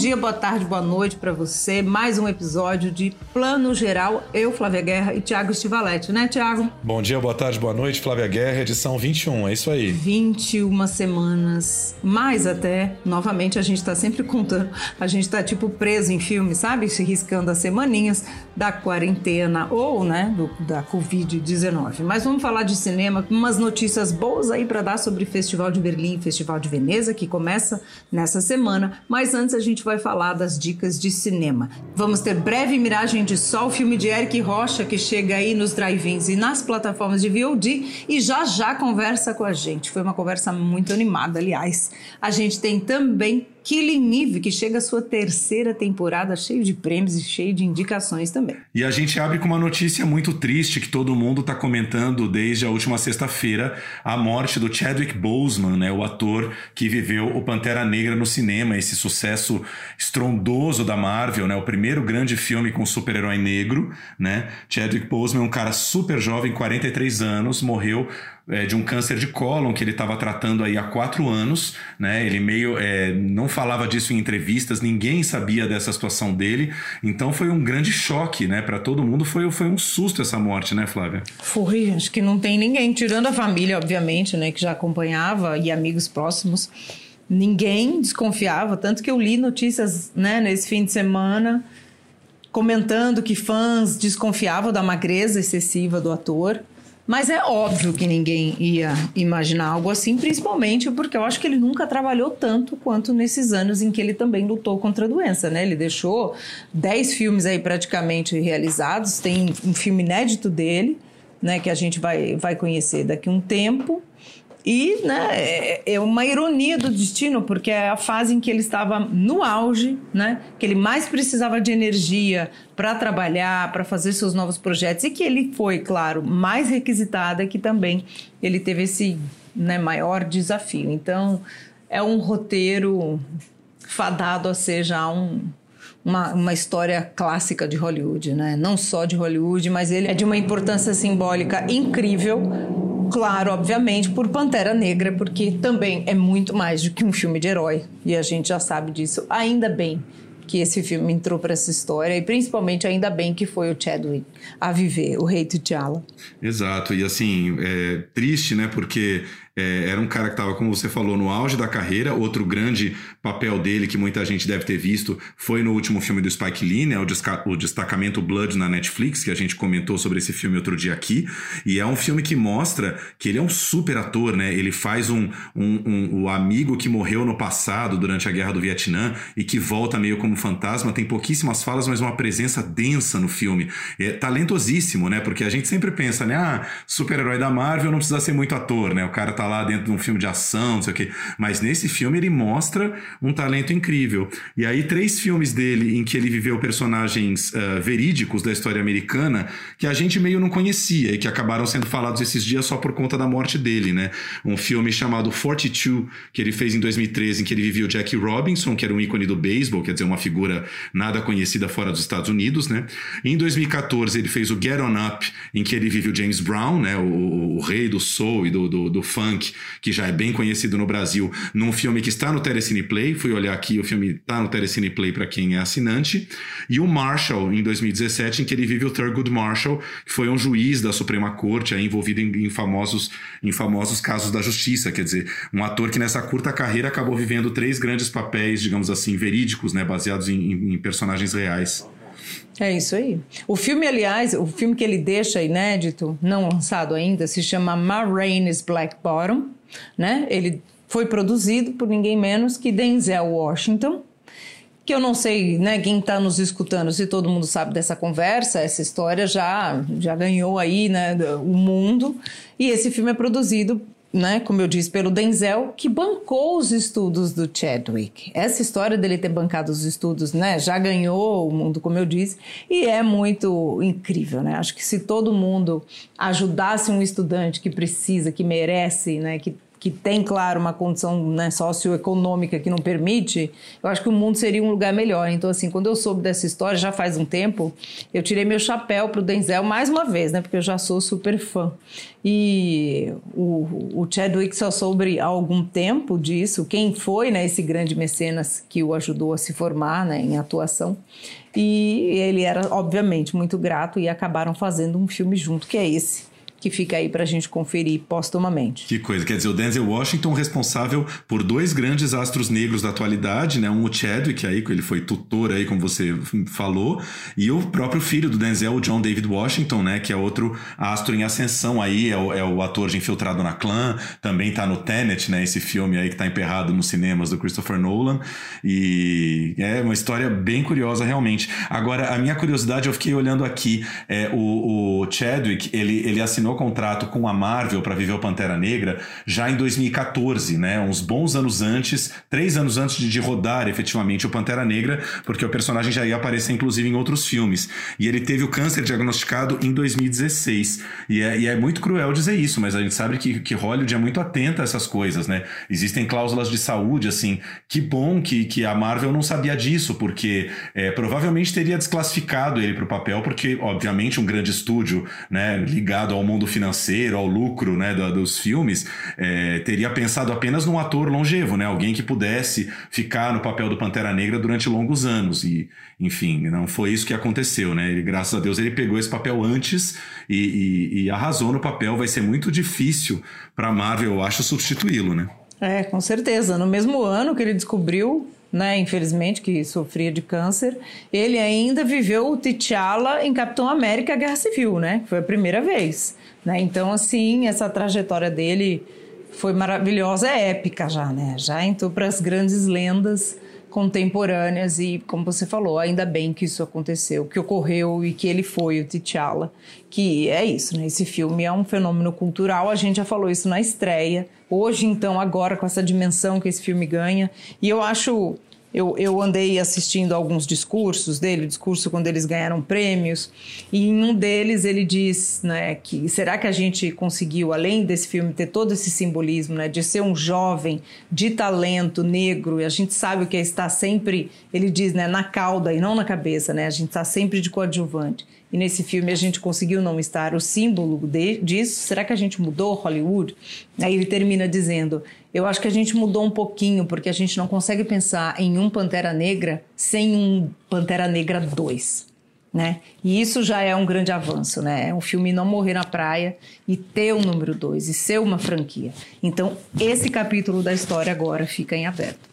dia, boa tarde, boa noite para você. Mais um episódio de Plano Geral. Eu, Flávia Guerra e Tiago Stivaletti, né, Tiago? Bom dia, boa tarde, boa noite, Flávia Guerra, edição 21, é isso aí. 21 semanas, mais até. Novamente, a gente tá sempre contando. A gente tá tipo preso em filme, sabe? Se riscando as semaninhas da quarentena ou, né, do, da Covid-19. Mas vamos falar de cinema, umas notícias boas aí para dar sobre Festival de Berlim e Festival de Veneza, que começa nessa semana. Mas antes a gente vai falar das dicas de cinema. Vamos ter breve miragem de Sol, filme de Eric Rocha, que chega aí nos drive-ins e nas plataformas de VOD e já já conversa com a gente. Foi uma conversa muito animada, aliás. A gente tem também Killing Eve, que chega à sua terceira temporada, cheio de prêmios e cheio de indicações também. E a gente abre com uma notícia muito triste que todo mundo está comentando desde a última sexta-feira, a morte do Chadwick Boseman, né, o ator que viveu o Pantera Negra no cinema, esse sucesso estrondoso da Marvel, né, o primeiro grande filme com super-herói negro, né? Chadwick Boseman, um cara super jovem, 43 anos, morreu é, de um câncer de cólon que ele estava tratando aí há quatro anos, né? Ele meio é, não falava disso em entrevistas, ninguém sabia dessa situação dele, então foi um grande choque, né? Para todo mundo foi, foi um susto essa morte, né, Flávia? Foi, acho que não tem ninguém, tirando a família, obviamente, né? Que já acompanhava e amigos próximos. Ninguém desconfiava, tanto que eu li notícias, né? Nesse fim de semana comentando que fãs desconfiavam da magreza excessiva do ator. Mas é óbvio que ninguém ia imaginar algo assim, principalmente porque eu acho que ele nunca trabalhou tanto quanto nesses anos em que ele também lutou contra a doença, né? Ele deixou 10 filmes aí praticamente realizados, tem um filme inédito dele, né, que a gente vai, vai conhecer daqui a um tempo. E né, é, é uma ironia do destino, porque é a fase em que ele estava no auge, né, que ele mais precisava de energia para trabalhar, para fazer seus novos projetos, e que ele foi, claro, mais requisitado, é que também ele teve esse né, maior desafio. Então, é um roteiro fadado a ser já um, uma, uma história clássica de Hollywood, né? Não só de Hollywood, mas ele é de uma importância simbólica incrível claro, obviamente, por Pantera Negra, porque também é muito mais do que um filme de herói. E a gente já sabe disso, ainda bem que esse filme entrou para essa história e principalmente ainda bem que foi o Chadwick a viver, o rei T'Challa. Exato, e assim, é triste, né, porque é, era um cara que estava, como você falou, no auge da carreira. Outro grande papel dele, que muita gente deve ter visto, foi no último filme do Spike Lee, né, o, o Destacamento Blood na Netflix, que a gente comentou sobre esse filme outro dia aqui. E é um filme que mostra que ele é um super ator, né? Ele faz um, um, um, o amigo que morreu no passado, durante a Guerra do Vietnã, e que volta meio como fantasma. Tem pouquíssimas falas, mas uma presença densa no filme. É talentosíssimo, né? Porque a gente sempre pensa, né? Ah, super-herói da Marvel não precisa ser muito ator, né? O cara tá lá dentro de um filme de ação, não sei o quê. Mas nesse filme ele mostra um talento incrível. E aí, três filmes dele em que ele viveu personagens uh, verídicos da história americana que a gente meio não conhecia e que acabaram sendo falados esses dias só por conta da morte dele, né? Um filme chamado 42, que ele fez em 2013, em que ele vivia o Jackie Robinson, que era um ícone do beisebol, quer dizer, uma figura nada conhecida fora dos Estados Unidos, né? Em 2014, ele fez o Get On Up, em que ele vive o James Brown, né? O, o rei do soul e do, do, do funk que já é bem conhecido no Brasil, num filme que está no Telecine Play. Fui olhar aqui, o filme está no Telecine Play para quem é assinante. E o Marshall, em 2017, em que ele vive o Thurgood Marshall, que foi um juiz da Suprema Corte, aí, envolvido em, em, famosos, em famosos casos da justiça. Quer dizer, um ator que nessa curta carreira acabou vivendo três grandes papéis, digamos assim, verídicos, né, baseados em, em personagens reais. É isso aí. O filme, aliás, o filme que ele deixa inédito, não lançado ainda, se chama Ma Rainey's Black Bottom, né? Ele foi produzido por ninguém menos que Denzel Washington, que eu não sei, né, quem está nos escutando, se todo mundo sabe dessa conversa, essa história já já ganhou aí, né, o mundo. E esse filme é produzido né, como eu disse, pelo Denzel, que bancou os estudos do Chadwick. Essa história dele ter bancado os estudos, né, já ganhou o mundo, como eu disse, e é muito incrível, né? Acho que se todo mundo ajudasse um estudante que precisa, que merece, né, que que tem, claro, uma condição né, socioeconômica que não permite, eu acho que o mundo seria um lugar melhor. Então, assim, quando eu soube dessa história, já faz um tempo, eu tirei meu chapéu pro Denzel mais uma vez, né? Porque eu já sou super fã. E o, o Chadwick só soube há algum tempo disso, quem foi né, esse grande mecenas que o ajudou a se formar né, em atuação. E ele era, obviamente, muito grato e acabaram fazendo um filme junto, que é esse que fica aí para a gente conferir postumamente. Que coisa, quer dizer, o Denzel Washington responsável por dois grandes astros negros da atualidade, né? Um o Chadwick aí, que ele foi tutor aí, como você falou, e o próprio filho do Denzel, o John David Washington, né? Que é outro astro em ascensão aí, é o, é o ator de Infiltrado na Clã, também tá no Tenet, né? Esse filme aí que tá emperrado nos cinemas do Christopher Nolan, e é uma história bem curiosa realmente. Agora, a minha curiosidade, eu fiquei olhando aqui, é, o, o Chadwick, ele, ele assinou assinou contrato com a Marvel para viver o Pantera Negra já em 2014, né? Uns bons anos antes, três anos antes de, rodar efetivamente o Pantera Negra, porque o personagem já ia aparecer inclusive em outros filmes. E ele teve o câncer diagnosticado em 2016. E é, e é muito cruel dizer isso, mas a gente sabe que, que Hollywood é muito atenta a essas coisas, né? Existem cláusulas de saúde, assim. Que bom que, que a Marvel não sabia disso, porque é, provavelmente teria desclassificado ele para o papel, porque, obviamente, um grande estúdio né, ligado ao mundo mundo financeiro, ao lucro né, dos filmes, é, teria pensado apenas num ator longevo, né? Alguém que pudesse ficar no papel do Pantera Negra durante longos anos. E, enfim, não foi isso que aconteceu, né? Ele, graças a Deus ele pegou esse papel antes e, e, e arrasou no papel. Vai ser muito difícil para Marvel, eu acho, substituí-lo, né? É, com certeza. No mesmo ano que ele descobriu né, infelizmente, que sofria de câncer, ele ainda viveu o T'Challa em Capitão América Guerra Civil, né? Foi a primeira vez. Né? Então, assim, essa trajetória dele foi maravilhosa, é épica já, né? Já entrou para as grandes lendas contemporâneas e, como você falou, ainda bem que isso aconteceu, que ocorreu e que ele foi o T'Challa, que é isso, né? Esse filme é um fenômeno cultural, a gente já falou isso na estreia. Hoje, então, agora com essa dimensão que esse filme ganha, e eu acho eu, eu andei assistindo alguns discursos dele, discurso quando eles ganharam prêmios, e em um deles ele diz né, que será que a gente conseguiu, além desse filme, ter todo esse simbolismo né, de ser um jovem de talento negro, e a gente sabe o que é estar sempre, ele diz, né, na cauda e não na cabeça, né, a gente está sempre de coadjuvante. E nesse filme a gente conseguiu não estar o símbolo de, disso. Será que a gente mudou Hollywood? Aí ele termina dizendo: Eu acho que a gente mudou um pouquinho, porque a gente não consegue pensar em um Pantera Negra sem um Pantera Negra 2. Né? E isso já é um grande avanço, né? É um filme não morrer na praia e ter um número 2 e ser uma franquia. Então, esse capítulo da história agora fica em aberto.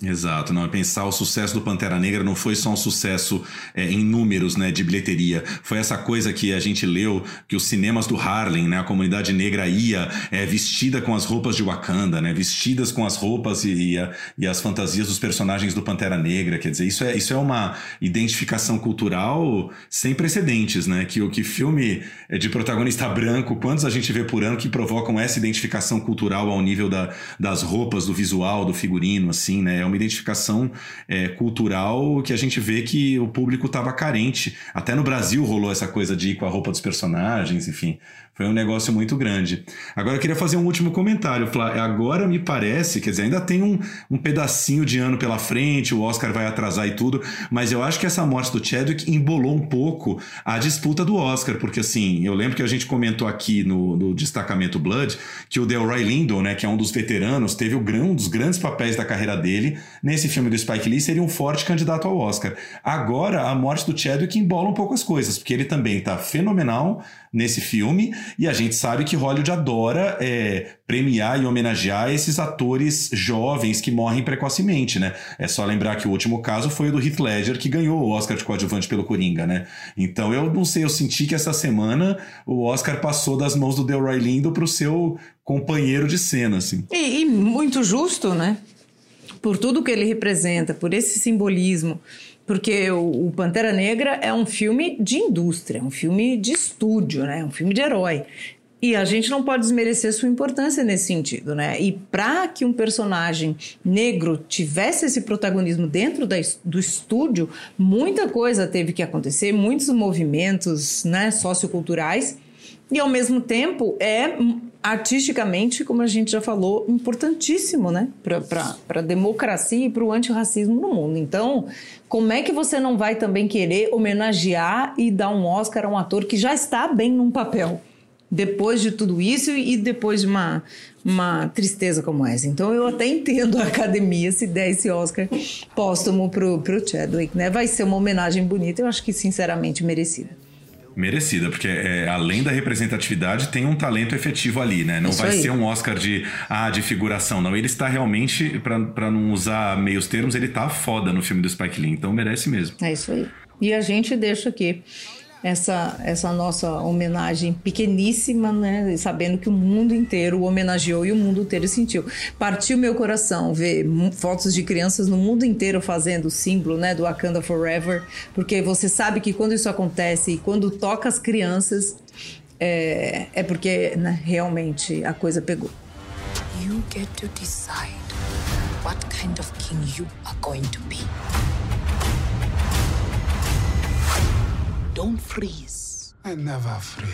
Exato, não é pensar o sucesso do Pantera Negra não foi só um sucesso é, em números, né, de bilheteria. Foi essa coisa que a gente leu que os cinemas do Harlem, né, a comunidade negra ia é, vestida com as roupas de Wakanda, né, vestidas com as roupas e, e, a, e, as fantasias dos personagens do Pantera Negra. Quer dizer, isso é, isso é uma identificação cultural sem precedentes, né, que o que filme é de protagonista branco, quantos a gente vê por ano que provocam essa identificação cultural ao nível da, das roupas, do visual, do figurino, assim, né? Uma identificação é, cultural que a gente vê que o público estava carente. Até no Brasil rolou essa coisa de ir com a roupa dos personagens, enfim. Foi um negócio muito grande. Agora eu queria fazer um último comentário, Flá. Agora me parece, quer dizer, ainda tem um, um pedacinho de ano pela frente, o Oscar vai atrasar e tudo, mas eu acho que essa morte do Chadwick embolou um pouco a disputa do Oscar, porque assim, eu lembro que a gente comentou aqui no, no destacamento Blood que o Delroy Lindo, né, que é um dos veteranos, teve o, um dos grandes papéis da carreira dele nesse filme do Spike Lee, seria um forte candidato ao Oscar. Agora, a morte do Chadwick embola um pouco as coisas, porque ele também está fenomenal nesse filme, e a gente sabe que Hollywood adora é, premiar e homenagear esses atores jovens que morrem precocemente, né? É só lembrar que o último caso foi o do Heath Ledger, que ganhou o Oscar de coadjuvante pelo Coringa, né? Então eu não sei, eu senti que essa semana o Oscar passou das mãos do Delroy Lindo para o seu companheiro de cena, assim. E, e muito justo, né? Por tudo que ele representa, por esse simbolismo, porque o, Pantera Negra é um filme de indústria, um filme de estúdio, né? Um filme de herói. E a gente não pode desmerecer sua importância nesse sentido, né? E para que um personagem negro tivesse esse protagonismo dentro da, do estúdio, muita coisa teve que acontecer, muitos movimentos né, socioculturais, e ao mesmo tempo é artisticamente, como a gente já falou, importantíssimo, né? Para a democracia e para o antirracismo no mundo. Então, como é que você não vai também querer homenagear e dar um Oscar a um ator que já está bem num papel? depois de tudo isso e depois de uma, uma tristeza como essa. Então eu até entendo a academia se der esse Oscar póstumo pro, pro Chadwick, né? Vai ser uma homenagem bonita, eu acho que sinceramente merecida. Merecida, porque é, além da representatividade, tem um talento efetivo ali, né? Não Isso vai aí. ser um Oscar de, ah, de figuração, não. Ele está realmente, para não usar meios termos, ele tá foda no filme do Spike Lee, então merece mesmo. É isso aí. E a gente deixa aqui essa, essa nossa homenagem pequeníssima, né? Sabendo que o mundo inteiro homenageou e o mundo inteiro sentiu. Partiu meu coração ver fotos de crianças no mundo inteiro fazendo o símbolo, né, do Wakanda Forever, porque você sabe que quando isso acontece e quando toca as crianças, é, é porque né, realmente a coisa pegou. You get to decide what kind of king you are going to be. Don't freeze.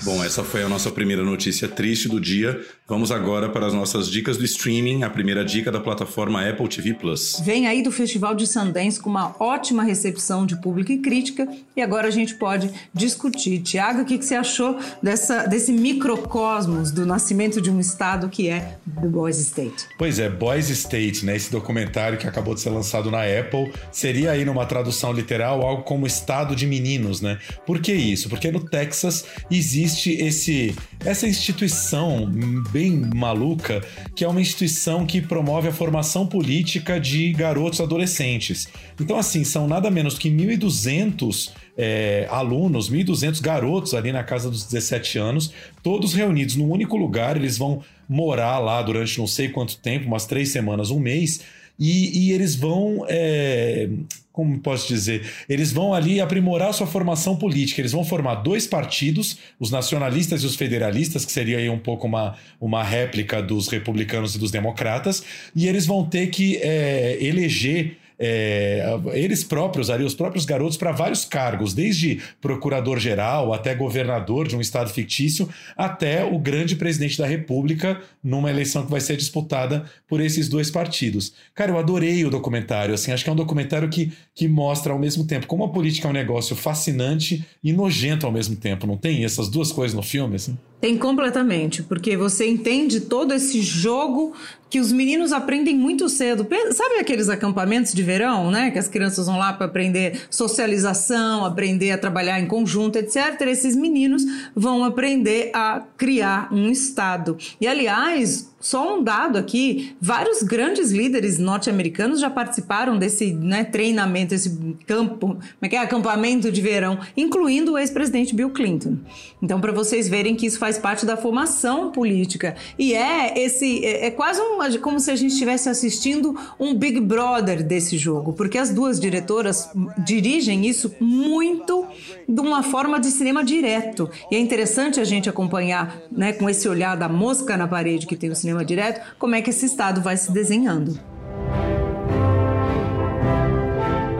Bom, essa foi a nossa primeira notícia triste do dia. Vamos agora para as nossas dicas do streaming. A primeira dica da plataforma Apple TV Plus. Vem aí do Festival de Sundance com uma ótima recepção de público e crítica. E agora a gente pode discutir. Tiago, o que, que você achou dessa, desse microcosmos do nascimento de um estado que é The Boys State? Pois é, Boys State, né? Esse documentário que acabou de ser lançado na Apple seria aí numa tradução literal algo como estado de meninos, né? Por que isso? Porque no Texas Texas existe esse essa instituição bem maluca, que é uma instituição que promove a formação política de garotos adolescentes. Então, assim, são nada menos que 1.200 é, alunos, 1.200 garotos ali na casa dos 17 anos, todos reunidos num único lugar. Eles vão morar lá durante não sei quanto tempo, umas três semanas, um mês, e, e eles vão. É, como posso dizer? Eles vão ali aprimorar sua formação política. Eles vão formar dois partidos, os nacionalistas e os federalistas, que seria aí um pouco uma, uma réplica dos republicanos e dos democratas, e eles vão ter que é, eleger é, eles próprios, ali, os próprios garotos, para vários cargos, desde procurador-geral até governador de um estado fictício, até o grande presidente da República, numa eleição que vai ser disputada por esses dois partidos. Cara, eu adorei o documentário, assim, acho que é um documentário que, que mostra ao mesmo tempo como a política é um negócio fascinante e nojento ao mesmo tempo, não tem essas duas coisas no filme, assim? Tem completamente, porque você entende todo esse jogo que os meninos aprendem muito cedo. Sabe aqueles acampamentos de verão, né? Que as crianças vão lá para aprender socialização, aprender a trabalhar em conjunto, etc. Esses meninos vão aprender a criar um Estado. E, aliás, só um dado aqui: vários grandes líderes norte-americanos já participaram desse né, treinamento, esse campo, como é que é? Acampamento de verão, incluindo o ex-presidente Bill Clinton. Então, para vocês verem que isso faz parte da formação política. E é esse. É, é quase um, como se a gente estivesse assistindo um Big Brother desse jogo, porque as duas diretoras dirigem isso muito de uma forma de cinema direto. E é interessante a gente acompanhar, né, com esse olhar da mosca na parede que tem o cinema cinema direto, como é que esse estado vai se desenhando.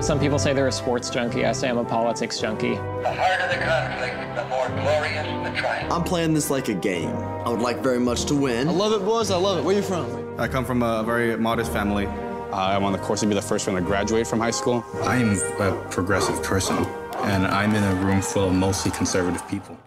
Some people say they're a sports junkie. I say I'm a politics junkie. The harder the conflict, the more glorious the triumph. I'm playing this like a game. I would like very much to win. I love it, boys. I love it. Where are you from? I come from a very modest family. Uh, I'm on the course to be the first one to graduate from high school. I'm a progressive person, and I'm in a room full of mostly conservative people.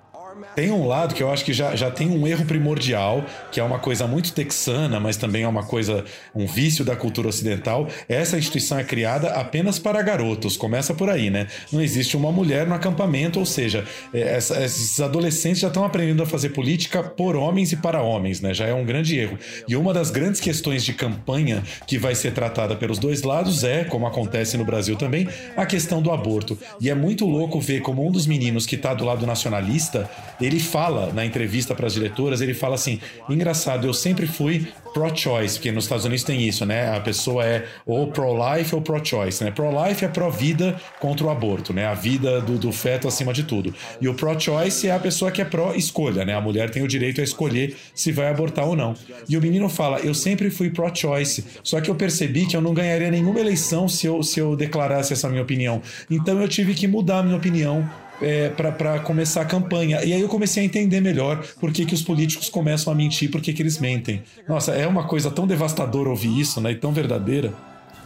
Tem um lado que eu acho que já, já tem um erro primordial, que é uma coisa muito texana, mas também é uma coisa, um vício da cultura ocidental. Essa instituição é criada apenas para garotos, começa por aí, né? Não existe uma mulher no acampamento, ou seja, é, essa, esses adolescentes já estão aprendendo a fazer política por homens e para homens, né? Já é um grande erro. E uma das grandes questões de campanha que vai ser tratada pelos dois lados é, como acontece no Brasil também, a questão do aborto. E é muito louco ver como um dos meninos que está do lado nacionalista ele fala na entrevista para as diretoras, ele fala assim: engraçado, eu sempre fui pro-choice, porque nos Estados Unidos tem isso, né? A pessoa é ou pro-life ou pro-choice, né? Pro-life é pró-vida contra o aborto, né? A vida do, do feto acima de tudo. E o pro-choice é a pessoa que é pró-escolha, né? A mulher tem o direito a escolher se vai abortar ou não. E o menino fala: eu sempre fui pro-choice, só que eu percebi que eu não ganharia nenhuma eleição se eu, se eu declarasse essa minha opinião. Então eu tive que mudar a minha opinião é, para começar a campanha. E aí eu comecei a entender melhor por que, que os políticos começam a mentir, por que, que eles mentem. Nossa, é uma coisa tão devastadora ouvir isso, né? E tão verdadeira.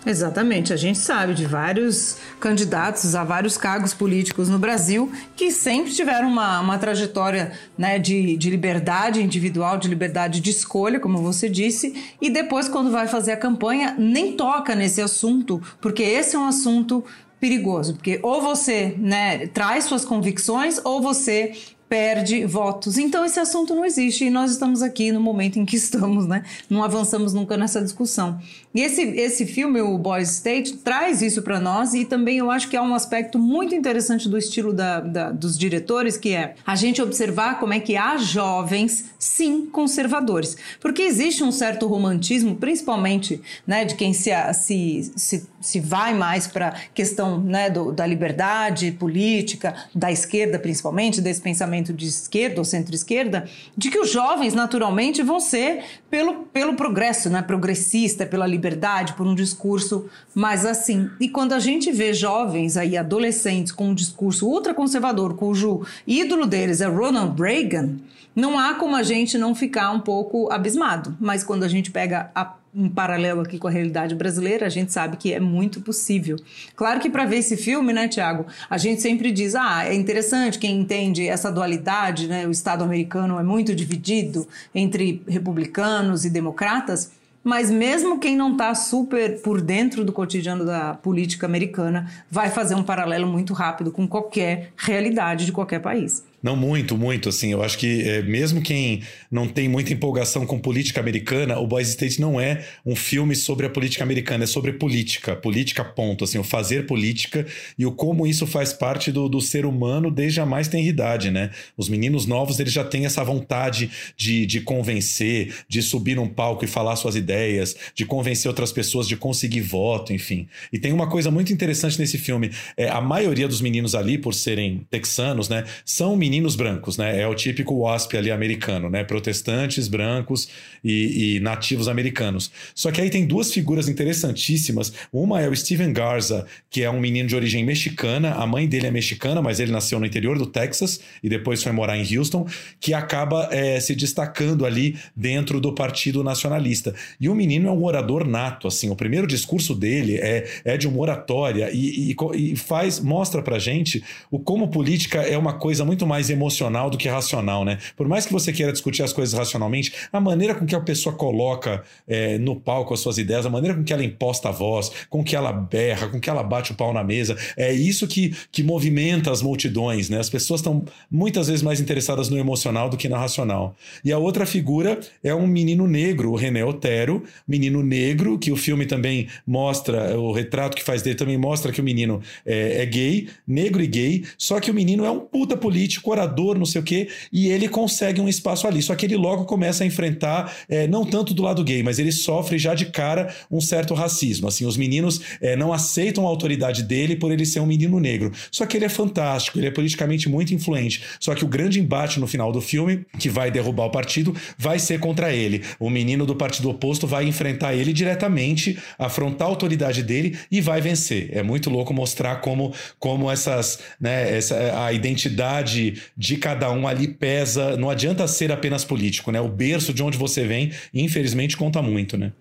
Exatamente, a gente sabe de vários candidatos a vários cargos políticos no Brasil que sempre tiveram uma, uma trajetória né, de, de liberdade individual, de liberdade de escolha, como você disse, e depois, quando vai fazer a campanha, nem toca nesse assunto, porque esse é um assunto perigoso, porque ou você né, traz suas convicções ou você perde votos. Então esse assunto não existe e nós estamos aqui no momento em que estamos, né? Não avançamos nunca nessa discussão. E esse, esse filme, o Boys State, traz isso para nós e também eu acho que é um aspecto muito interessante do estilo da, da, dos diretores, que é a gente observar como é que há jovens, sim, conservadores. Porque existe um certo romantismo, principalmente né, de quem se, se, se, se vai mais para questão né, do, da liberdade política, da esquerda principalmente, desse pensamento de esquerda ou centro-esquerda, de que os jovens naturalmente vão ser pelo, pelo progresso, né, progressista, pela liberdade liberdade, por um discurso mais assim. E quando a gente vê jovens aí, adolescentes, com um discurso ultraconservador, cujo ídolo deles é Ronald Reagan, não há como a gente não ficar um pouco abismado. Mas quando a gente pega a um paralelo aqui com a realidade brasileira, a gente sabe que é muito possível. Claro que para ver esse filme, né, Tiago, a gente sempre diz: ah, é interessante quem entende essa dualidade, né? O Estado americano é muito dividido entre republicanos e democratas. Mas mesmo quem não está super por dentro do cotidiano da política americana vai fazer um paralelo muito rápido com qualquer realidade de qualquer país. Não, muito, muito, assim. Eu acho que é, mesmo quem não tem muita empolgação com política americana, o Boys State não é um filme sobre a política americana, é sobre política, política ponto, assim, o fazer política e o como isso faz parte do, do ser humano desde a mais tenridade, né? Os meninos novos, eles já têm essa vontade de, de convencer, de subir num palco e falar suas ideias, de convencer outras pessoas, de conseguir voto, enfim. E tem uma coisa muito interessante nesse filme, é, a maioria dos meninos ali, por serem texanos, né, são meninos meninos brancos, né? É o típico WASP ali americano, né? Protestantes, brancos e, e, nativos americanos. Só que aí tem duas figuras interessantíssimas. Uma é o Steven Garza, que é um menino de origem mexicana. A mãe dele é mexicana, mas ele nasceu no interior do Texas e depois foi morar em Houston, que acaba é, se destacando ali dentro do Partido Nacionalista. E o menino é um orador nato, assim. O primeiro discurso dele é, é de uma oratória e, e, e faz mostra pra gente o como política é uma coisa muito mais mais emocional do que racional, né? Por mais que você queira discutir as coisas racionalmente, a maneira com que a pessoa coloca é, no palco as suas ideias, a maneira com que ela imposta a voz, com que ela berra, com que ela bate o pau na mesa, é isso que, que movimenta as multidões, né? As pessoas estão muitas vezes mais interessadas no emocional do que no racional. E a outra figura é um menino negro, o René Otero, menino negro, que o filme também mostra, o retrato que faz dele também mostra que o menino é, é gay, negro e gay, só que o menino é um puta político orador, não sei o quê, e ele consegue um espaço ali. Só que ele logo começa a enfrentar, é, não tanto do lado gay, mas ele sofre já de cara um certo racismo. Assim, os meninos é, não aceitam a autoridade dele por ele ser um menino negro. Só que ele é fantástico, ele é politicamente muito influente. Só que o grande embate no final do filme, que vai derrubar o partido, vai ser contra ele. O menino do partido oposto vai enfrentar ele diretamente, afrontar a autoridade dele e vai vencer. É muito louco mostrar como, como essas, né, essa, a identidade de cada um ali pesa. Não adianta ser apenas político, né? O berço de onde você vem, infelizmente, conta muito, né?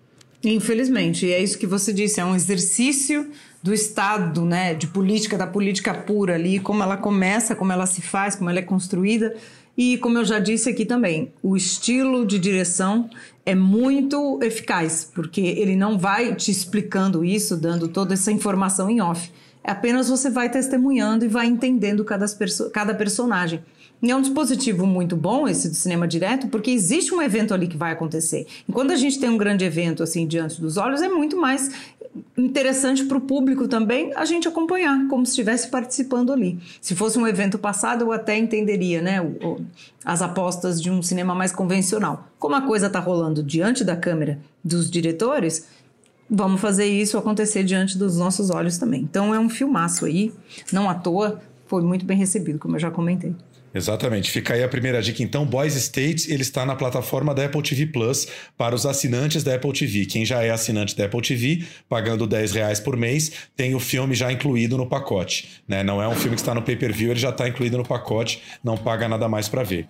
Infelizmente, e é isso que você disse, é um exercício do Estado, né, de política, da política pura ali, como ela começa, como ela se faz, como ela é construída. E como eu já disse aqui também, o estilo de direção é muito eficaz, porque ele não vai te explicando isso, dando toda essa informação em off. Apenas você vai testemunhando e vai entendendo cada, perso cada personagem. E é um dispositivo muito bom esse do cinema direto, porque existe um evento ali que vai acontecer. E quando a gente tem um grande evento assim diante dos olhos, é muito mais interessante para o público também a gente acompanhar, como se estivesse participando ali. Se fosse um evento passado, eu até entenderia, né? O, as apostas de um cinema mais convencional. Como a coisa está rolando diante da câmera dos diretores, vamos fazer isso acontecer diante dos nossos olhos também. Então é um filmaço aí, não à toa, foi muito bem recebido, como eu já comentei. Exatamente. Fica aí a primeira dica. Então, Boys State ele está na plataforma da Apple TV Plus para os assinantes da Apple TV. Quem já é assinante da Apple TV, pagando 10 reais por mês, tem o filme já incluído no pacote. Né? Não é um filme que está no pay-per-view, ele já está incluído no pacote, não paga nada mais para ver.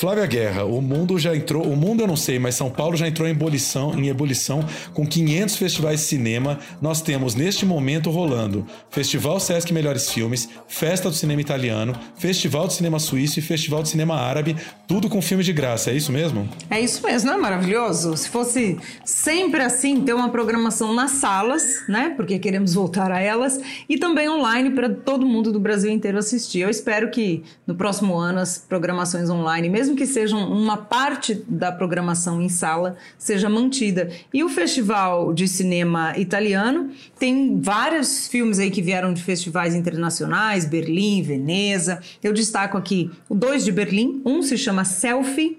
Flávia Guerra, o mundo já entrou, o mundo eu não sei, mas São Paulo já entrou em ebulição, em ebulição com 500 festivais de cinema. Nós temos neste momento rolando Festival Sesc Melhores Filmes, Festa do Cinema Italiano, Festival de Cinema Suíço e Festival de Cinema Árabe, tudo com filme de graça. É isso mesmo? É isso mesmo, não é maravilhoso? Se fosse sempre assim, ter uma programação nas salas, né? Porque queremos voltar a elas e também online para todo mundo do Brasil inteiro assistir. Eu espero que no próximo ano as programações online, mesmo mesmo que seja uma parte da programação em sala, seja mantida. E o Festival de Cinema Italiano tem vários filmes aí que vieram de festivais internacionais, Berlim, Veneza. Eu destaco aqui dois de Berlim, um se chama Selfie,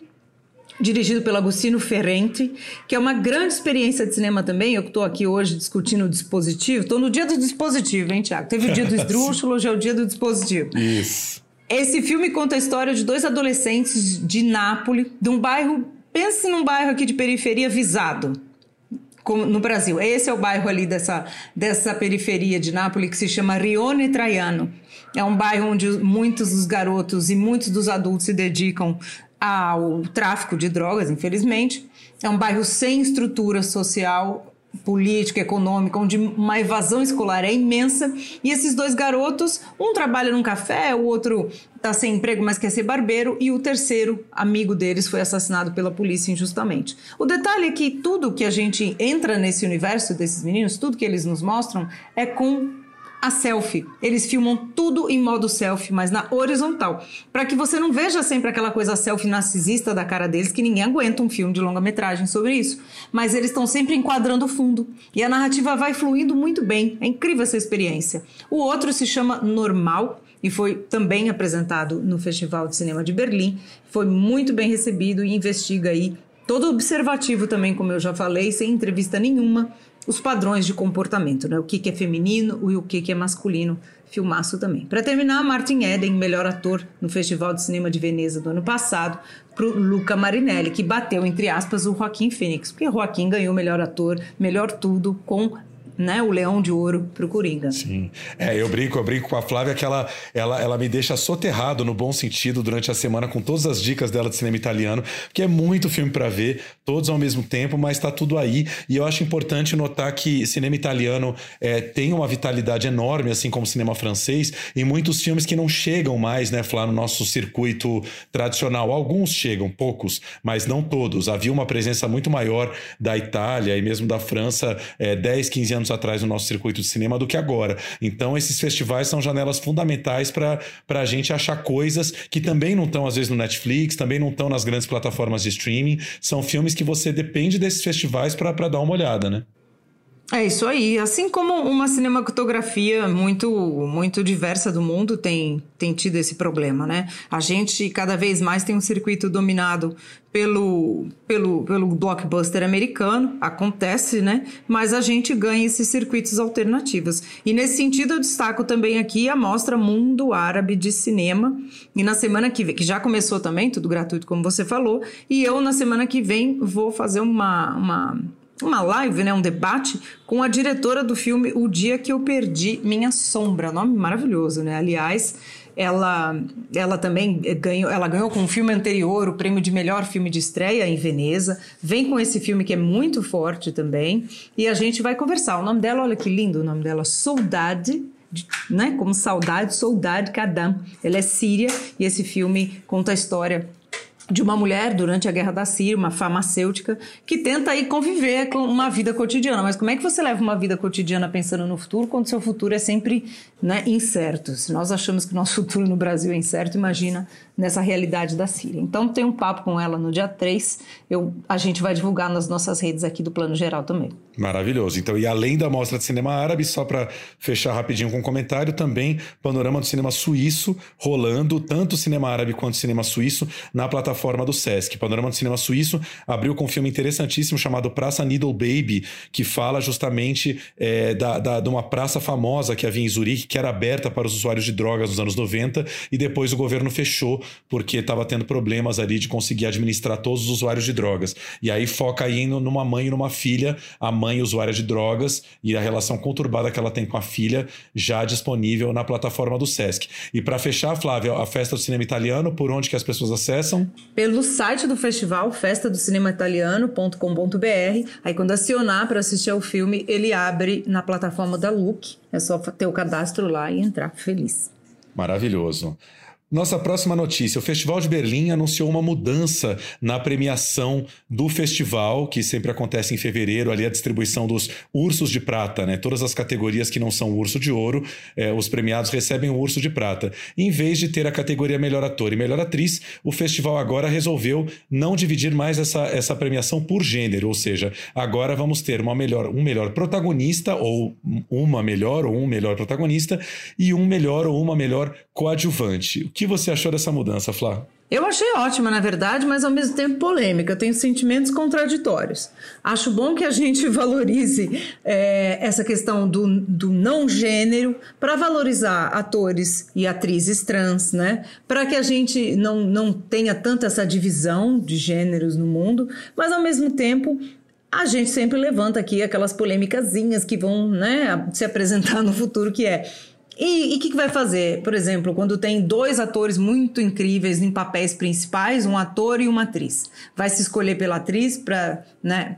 dirigido pelo Agostino Ferrenti, que é uma grande experiência de cinema também. Eu estou aqui hoje discutindo o dispositivo. Estou no dia do dispositivo, hein, Tiago? Teve o dia do esdrúxulo, hoje é o dia do dispositivo. Isso. Esse filme conta a história de dois adolescentes de Nápoles, de um bairro, pense num bairro aqui de periferia visado, no Brasil. Esse é o bairro ali dessa, dessa periferia de Nápoles que se chama Rione Traiano. É um bairro onde muitos dos garotos e muitos dos adultos se dedicam ao tráfico de drogas, infelizmente. É um bairro sem estrutura social política, econômica, onde uma evasão escolar é imensa, e esses dois garotos, um trabalha num café, o outro está sem emprego, mas quer ser barbeiro, e o terceiro, amigo deles, foi assassinado pela polícia injustamente. O detalhe é que tudo que a gente entra nesse universo desses meninos, tudo que eles nos mostram, é com a selfie. Eles filmam tudo em modo selfie, mas na horizontal, para que você não veja sempre aquela coisa selfie narcisista da cara deles, que ninguém aguenta um filme de longa-metragem sobre isso. Mas eles estão sempre enquadrando o fundo e a narrativa vai fluindo muito bem. É incrível essa experiência. O outro se chama Normal e foi também apresentado no Festival de Cinema de Berlim. Foi muito bem recebido e investiga aí todo observativo também, como eu já falei, sem entrevista nenhuma os padrões de comportamento, né? O que, que é feminino e o que, que é masculino. Filmaço também. Para terminar, Martin Eden, melhor ator no Festival de Cinema de Veneza do ano passado, para Luca Marinelli, que bateu, entre aspas, o Joaquim Phoenix, porque Joaquim ganhou melhor ator, melhor tudo, com né, o leão de ouro pro Coringa. Sim. É, eu brinco, eu brinco com a Flávia que ela, ela, ela me deixa soterrado no bom sentido durante a semana com todas as dicas dela de cinema italiano, que é muito filme para ver, todos ao mesmo tempo, mas tá tudo aí. E eu acho importante notar que cinema italiano é, tem uma vitalidade enorme, assim como cinema francês, e muitos filmes que não chegam mais, né, Flá, no nosso circuito tradicional. Alguns chegam, poucos, mas não todos. Havia uma presença muito maior da Itália e mesmo da França é, 10, 15 anos atrás no nosso circuito de cinema do que agora. Então, esses festivais são janelas fundamentais para a gente achar coisas que também não estão, às vezes, no Netflix, também não estão nas grandes plataformas de streaming. São filmes que você depende desses festivais para dar uma olhada, né? É isso aí. Assim como uma cinematografia muito muito diversa do mundo tem, tem tido esse problema, né? A gente cada vez mais tem um circuito dominado pelo, pelo, pelo blockbuster americano, acontece, né? Mas a gente ganha esses circuitos alternativos. E nesse sentido, eu destaco também aqui a mostra Mundo Árabe de Cinema. E na semana que vem, que já começou também, tudo gratuito, como você falou, e eu na semana que vem vou fazer uma. uma uma live, né, um debate com a diretora do filme O Dia que eu Perdi Minha Sombra, nome maravilhoso, né? Aliás, ela, ela também ganhou, ela ganhou com o filme anterior o prêmio de melhor filme de estreia em Veneza. Vem com esse filme que é muito forte também e a gente vai conversar. O nome dela, olha que lindo o nome dela, Saudade. Né? Como saudade, saudade, Kadam. Ela é síria e esse filme conta a história de uma mulher durante a Guerra da Síria, uma farmacêutica, que tenta aí conviver com uma vida cotidiana. Mas como é que você leva uma vida cotidiana pensando no futuro quando seu futuro é sempre né, incerto? Se nós achamos que nosso futuro no Brasil é incerto, imagina nessa realidade da Síria. Então tem um papo com ela no dia 3, eu, a gente vai divulgar nas nossas redes aqui do Plano Geral também. Maravilhoso. Então, e além da mostra de cinema árabe, só para fechar rapidinho com um comentário, também panorama do cinema suíço rolando, tanto cinema árabe quanto cinema suíço, na plataforma do Sesc. Panorama do cinema suíço abriu com um filme interessantíssimo chamado Praça Needle Baby, que fala justamente é, da, da, de uma praça famosa que havia em Zurique, que era aberta para os usuários de drogas nos anos 90, e depois o governo fechou porque estava tendo problemas ali de conseguir administrar todos os usuários de drogas. E aí foca aí numa mãe e numa filha, a mãe usuária de drogas e a relação conturbada que ela tem com a filha, já disponível na plataforma do Sesc. E para fechar, Flávia, a Festa do Cinema Italiano, por onde que as pessoas acessam? Pelo site do festival, festadocinemaitaliano.com.br. Aí quando acionar para assistir ao filme, ele abre na plataforma da Look. É só ter o cadastro lá e entrar feliz. Maravilhoso. Nossa próxima notícia: o Festival de Berlim anunciou uma mudança na premiação do festival, que sempre acontece em fevereiro, ali a distribuição dos ursos de prata, né? Todas as categorias que não são urso de ouro, é, os premiados recebem o urso de prata. Em vez de ter a categoria melhor ator e melhor atriz, o festival agora resolveu não dividir mais essa, essa premiação por gênero, ou seja, agora vamos ter uma melhor, um melhor protagonista, ou uma melhor ou um melhor protagonista, e um melhor ou uma melhor coadjuvante que você achou dessa mudança, Flá? Eu achei ótima, na verdade, mas ao mesmo tempo polêmica. Eu tenho sentimentos contraditórios. Acho bom que a gente valorize é, essa questão do, do não gênero para valorizar atores e atrizes trans, né? Para que a gente não, não tenha tanta essa divisão de gêneros no mundo, mas ao mesmo tempo a gente sempre levanta aqui aquelas polêmicazinhas que vão né, se apresentar no futuro, que é e o que, que, vai fazer? Por exemplo, quando tem dois atores muito incríveis em papéis principais, um ator e uma atriz. Vai se escolher pela atriz para né,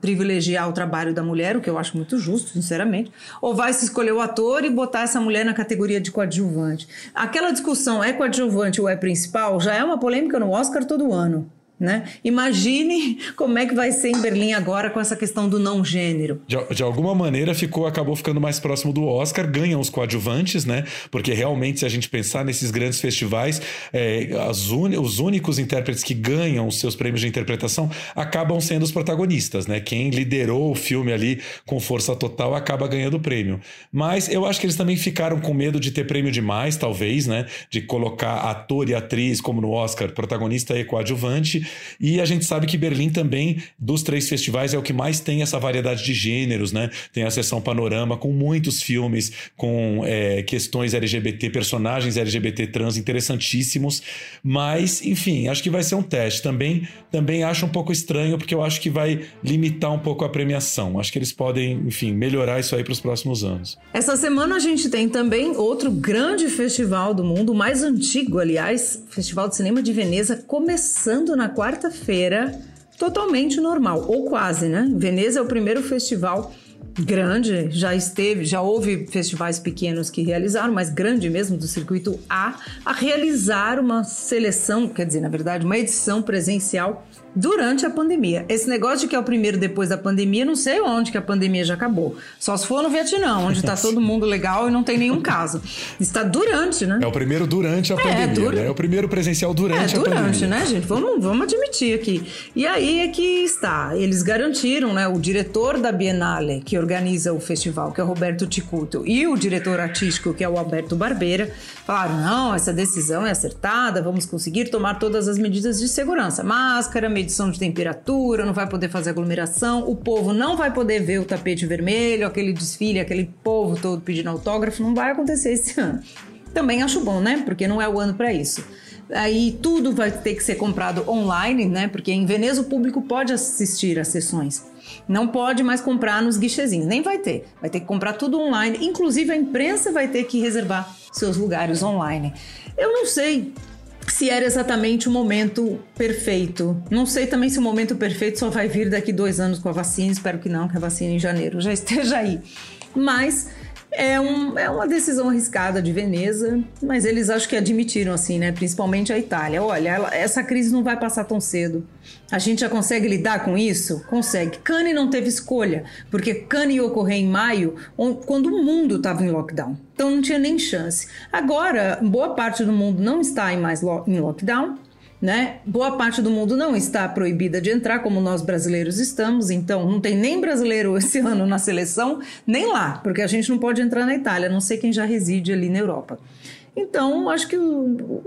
privilegiar o trabalho da mulher, o que eu acho muito justo, sinceramente. Ou vai se escolher o ator e botar essa mulher na categoria de coadjuvante. Aquela discussão é coadjuvante ou é principal já é uma polêmica no Oscar todo ano. Né? Imagine como é que vai ser em Berlim agora com essa questão do não gênero. De, de, alguma maneira ficou, acabou ficando mais próximo do Oscar, ganham os coadjuvantes, né? Porque realmente, se a gente pensar nesses grandes festivais, é, un, os únicos intérpretes que ganham os seus prêmios de interpretação acabam sendo os protagonistas, né? Quem liderou o filme ali com força total acaba ganhando o prêmio. Mas eu acho que eles também ficaram com medo de ter prêmio demais, talvez, né? De colocar ator e atriz, como no Oscar, protagonista e coadjuvante e a gente sabe que Berlim também, dos três festivais, é o que mais tem essa variedade de gêneros, né? Tem a sessão panorama com muitos filmes, com é, questões LGBT, personagens LGBT trans interessantíssimos. Mas, enfim, acho que vai ser um teste. Também, também acho um pouco estranho, porque eu acho que vai limitar um pouco a premiação. Acho que eles podem, enfim, melhorar isso aí para os próximos anos. Essa semana a gente tem também outro grande festival do mundo, o mais antigo, aliás, Festival de Cinema de Veneza, começando na quarta-feira, totalmente normal, ou quase, né? Veneza é o primeiro festival grande, já esteve, já houve festivais pequenos que realizaram, mas grande mesmo do circuito A, a realizar uma seleção, quer dizer, na verdade, uma edição presencial durante a pandemia. Esse negócio de que é o primeiro depois da pandemia, não sei onde que a pandemia já acabou. Só se for no Vietnã, onde está todo mundo legal e não tem nenhum caso. Está durante, né? É o primeiro durante a é, pandemia. Dura... Né? É o primeiro presencial durante, é, durante a pandemia. né, gente? Vamos, vamos admitir aqui. E aí é que está. Eles garantiram, né? O diretor da Bienale, que organiza o festival, que é o Roberto Ticuto, e o diretor artístico, que é o Alberto Barbeira, falaram: não, essa decisão é acertada, vamos conseguir tomar todas as medidas de segurança. Máscara, medição de temperatura, não vai poder fazer aglomeração, o povo não vai poder ver o tapete vermelho, aquele desfile, aquele povo todo pedindo autógrafo, não vai acontecer esse ano. Também acho bom, né? Porque não é o ano para isso. Aí tudo vai ter que ser comprado online, né? Porque em Veneza o público pode assistir às sessões. Não pode mais comprar nos guichezinhos, nem vai ter. Vai ter que comprar tudo online. Inclusive a imprensa vai ter que reservar seus lugares online. Eu não sei se era exatamente o momento perfeito. Não sei também se o momento perfeito só vai vir daqui dois anos com a vacina. Espero que não, que a vacina em janeiro já esteja aí. Mas É, um, é uma decisão arriscada de Veneza, mas eles acho que admitiram, assim, né? Principalmente a Itália. Olha, ela, essa crise não vai passar tão cedo. A gente já consegue lidar com isso? Consegue. Cannes não teve escolha, porque Cannes ia ocorrer em maio, quando o mundo estava em lockdown. Então não tinha nem chance. Agora, boa parte do mundo não está em mais lo em lockdown né? Boa parte do mundo não está proibida de entrar, como nós brasileiros estamos, então não tem nem brasileiro esse ano na seleção, nem lá, porque a gente não pode entrar na Itália, não sei quem já reside ali na Europa. Então, acho que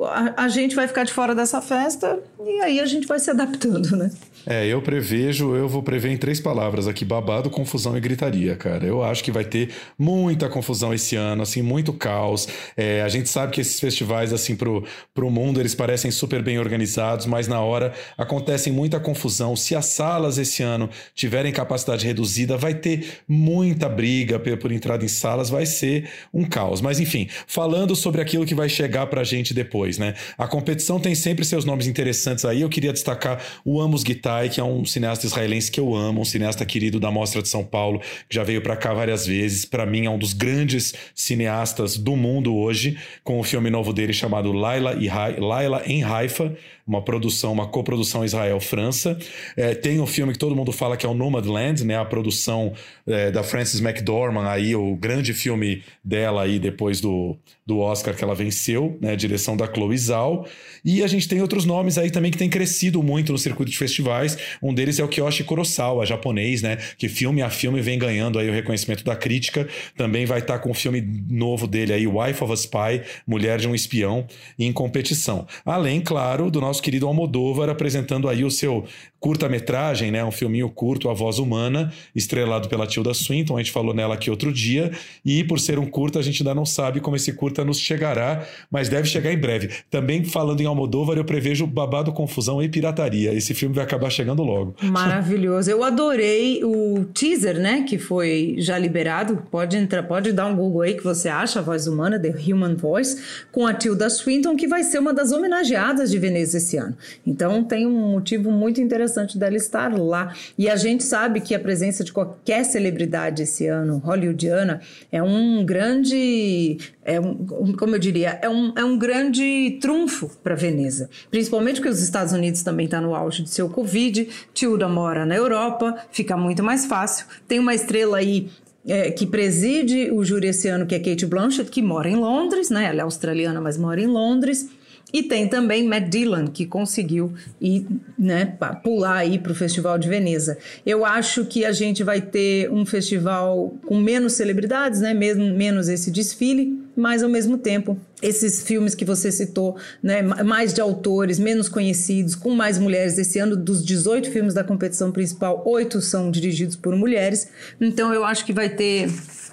a, a gente vai ficar de fora dessa festa e aí a gente vai se adaptando, né? É, eu prevejo, eu vou prever em três palavras aqui: babado, confusão e gritaria, cara. Eu acho que vai ter muita confusão esse ano, assim, muito caos. É, a gente sabe que esses festivais, assim, pro, pro mundo, eles parecem super bem organizados, mas na hora acontece muita confusão. Se as salas esse ano tiverem capacidade reduzida, vai ter muita briga por entrada em salas, vai ser um caos. Mas enfim, falando sobre aquilo que vai chegar pra gente depois, né? A competição tem sempre seus nomes interessantes aí. Eu queria destacar o Amos Guitar que é um cineasta israelense que eu amo, um cineasta querido da Mostra de São Paulo, que já veio para cá várias vezes. Para mim, é um dos grandes cineastas do mundo hoje, com o filme novo dele chamado Laila, e Laila em Haifa, uma produção, uma coprodução Israel-França. É, tem um filme que todo mundo fala que é o Nomadland, né? A produção é, da Frances McDormand, aí, o grande filme dela aí depois do, do Oscar que ela venceu, né? A direção da Chloe Zhao. E a gente tem outros nomes aí também que têm crescido muito no circuito de festivais. Um deles é o Kiyoshi Kurosawa, japonês, né? Que filme a filme vem ganhando aí o reconhecimento da crítica. Também vai estar com o filme novo dele aí, Wife of a Spy, Mulher de um Espião, em competição. Além, claro, do nosso nosso querido Almodóvar apresentando aí o seu curta-metragem, né? Um filminho curto, A Voz Humana, estrelado pela Tilda Swinton. A gente falou nela aqui outro dia. E por ser um curta, a gente ainda não sabe como esse curta nos chegará, mas deve chegar em breve. Também falando em Almodóvar, eu prevejo babado, confusão e pirataria. Esse filme vai acabar chegando logo. Maravilhoso. Eu adorei o teaser, né? Que foi já liberado. Pode entrar, pode dar um Google aí que você acha, A Voz Humana, The Human Voice, com a Tilda Swinton, que vai ser uma das homenageadas de Veneza esse ano. Então tem um motivo muito interessante dela estar lá. E a gente sabe que a presença de qualquer celebridade esse ano, hollywoodiana, é um grande, é um, como eu diria, é um, é um grande trunfo para Veneza. Principalmente porque os Estados Unidos também está no auge de seu Covid, Tilda mora na Europa, fica muito mais fácil. Tem uma estrela aí é, que preside o júri esse ano, que é Kate Blanchett, que mora em Londres, né? Ela é australiana, mas mora em Londres. E tem também Matt Dillon, que conseguiu ir, né, pular aí para o Festival de Veneza. Eu acho que a gente vai ter um festival com menos celebridades, né, mesmo, menos esse desfile, mas ao mesmo tempo esses filmes que você citou, né, mais de autores, menos conhecidos, com mais mulheres. Esse ano, dos 18 filmes da competição principal, oito são dirigidos por mulheres. Então eu acho que vai ter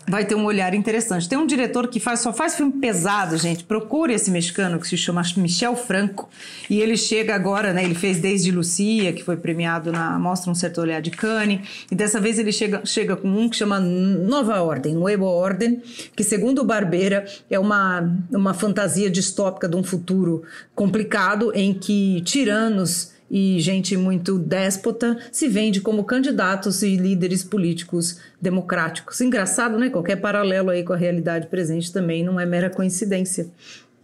vai ter um olhar interessante. Tem um diretor que faz, só faz filme pesado, gente. Procure esse mexicano que se chama Michel Franco. E ele chega agora, né? Ele fez Desde Lucia, que foi premiado na Mostra um Certo Olhar de Cannes. E dessa vez ele chega, chega com um que chama Nova Ordem, Nuevo Ordem, que segundo o Barbeira é uma, uma fantasia distópica de um futuro complicado em que tiranos e gente muito déspota se vende como candidatos e líderes políticos democráticos. Engraçado, né? Qualquer paralelo aí com a realidade presente também não é mera coincidência.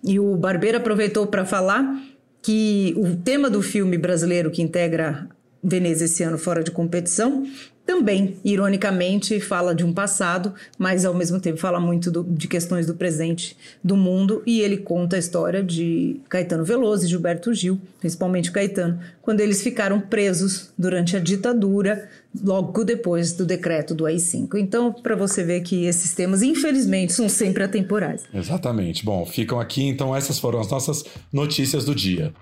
E o Barbeiro aproveitou para falar que o tema do filme brasileiro que integra Veneza esse ano fora de competição também, ironicamente, fala de um passado, mas ao mesmo tempo fala muito do, de questões do presente do mundo e ele conta a história de Caetano Veloso e Gilberto Gil, principalmente Caetano, quando eles ficaram presos durante a ditadura, logo depois do decreto do AI-5. Então, para você ver que esses temas, infelizmente, são sempre atemporais. Exatamente. Bom, ficam aqui, então essas foram as nossas notícias do dia.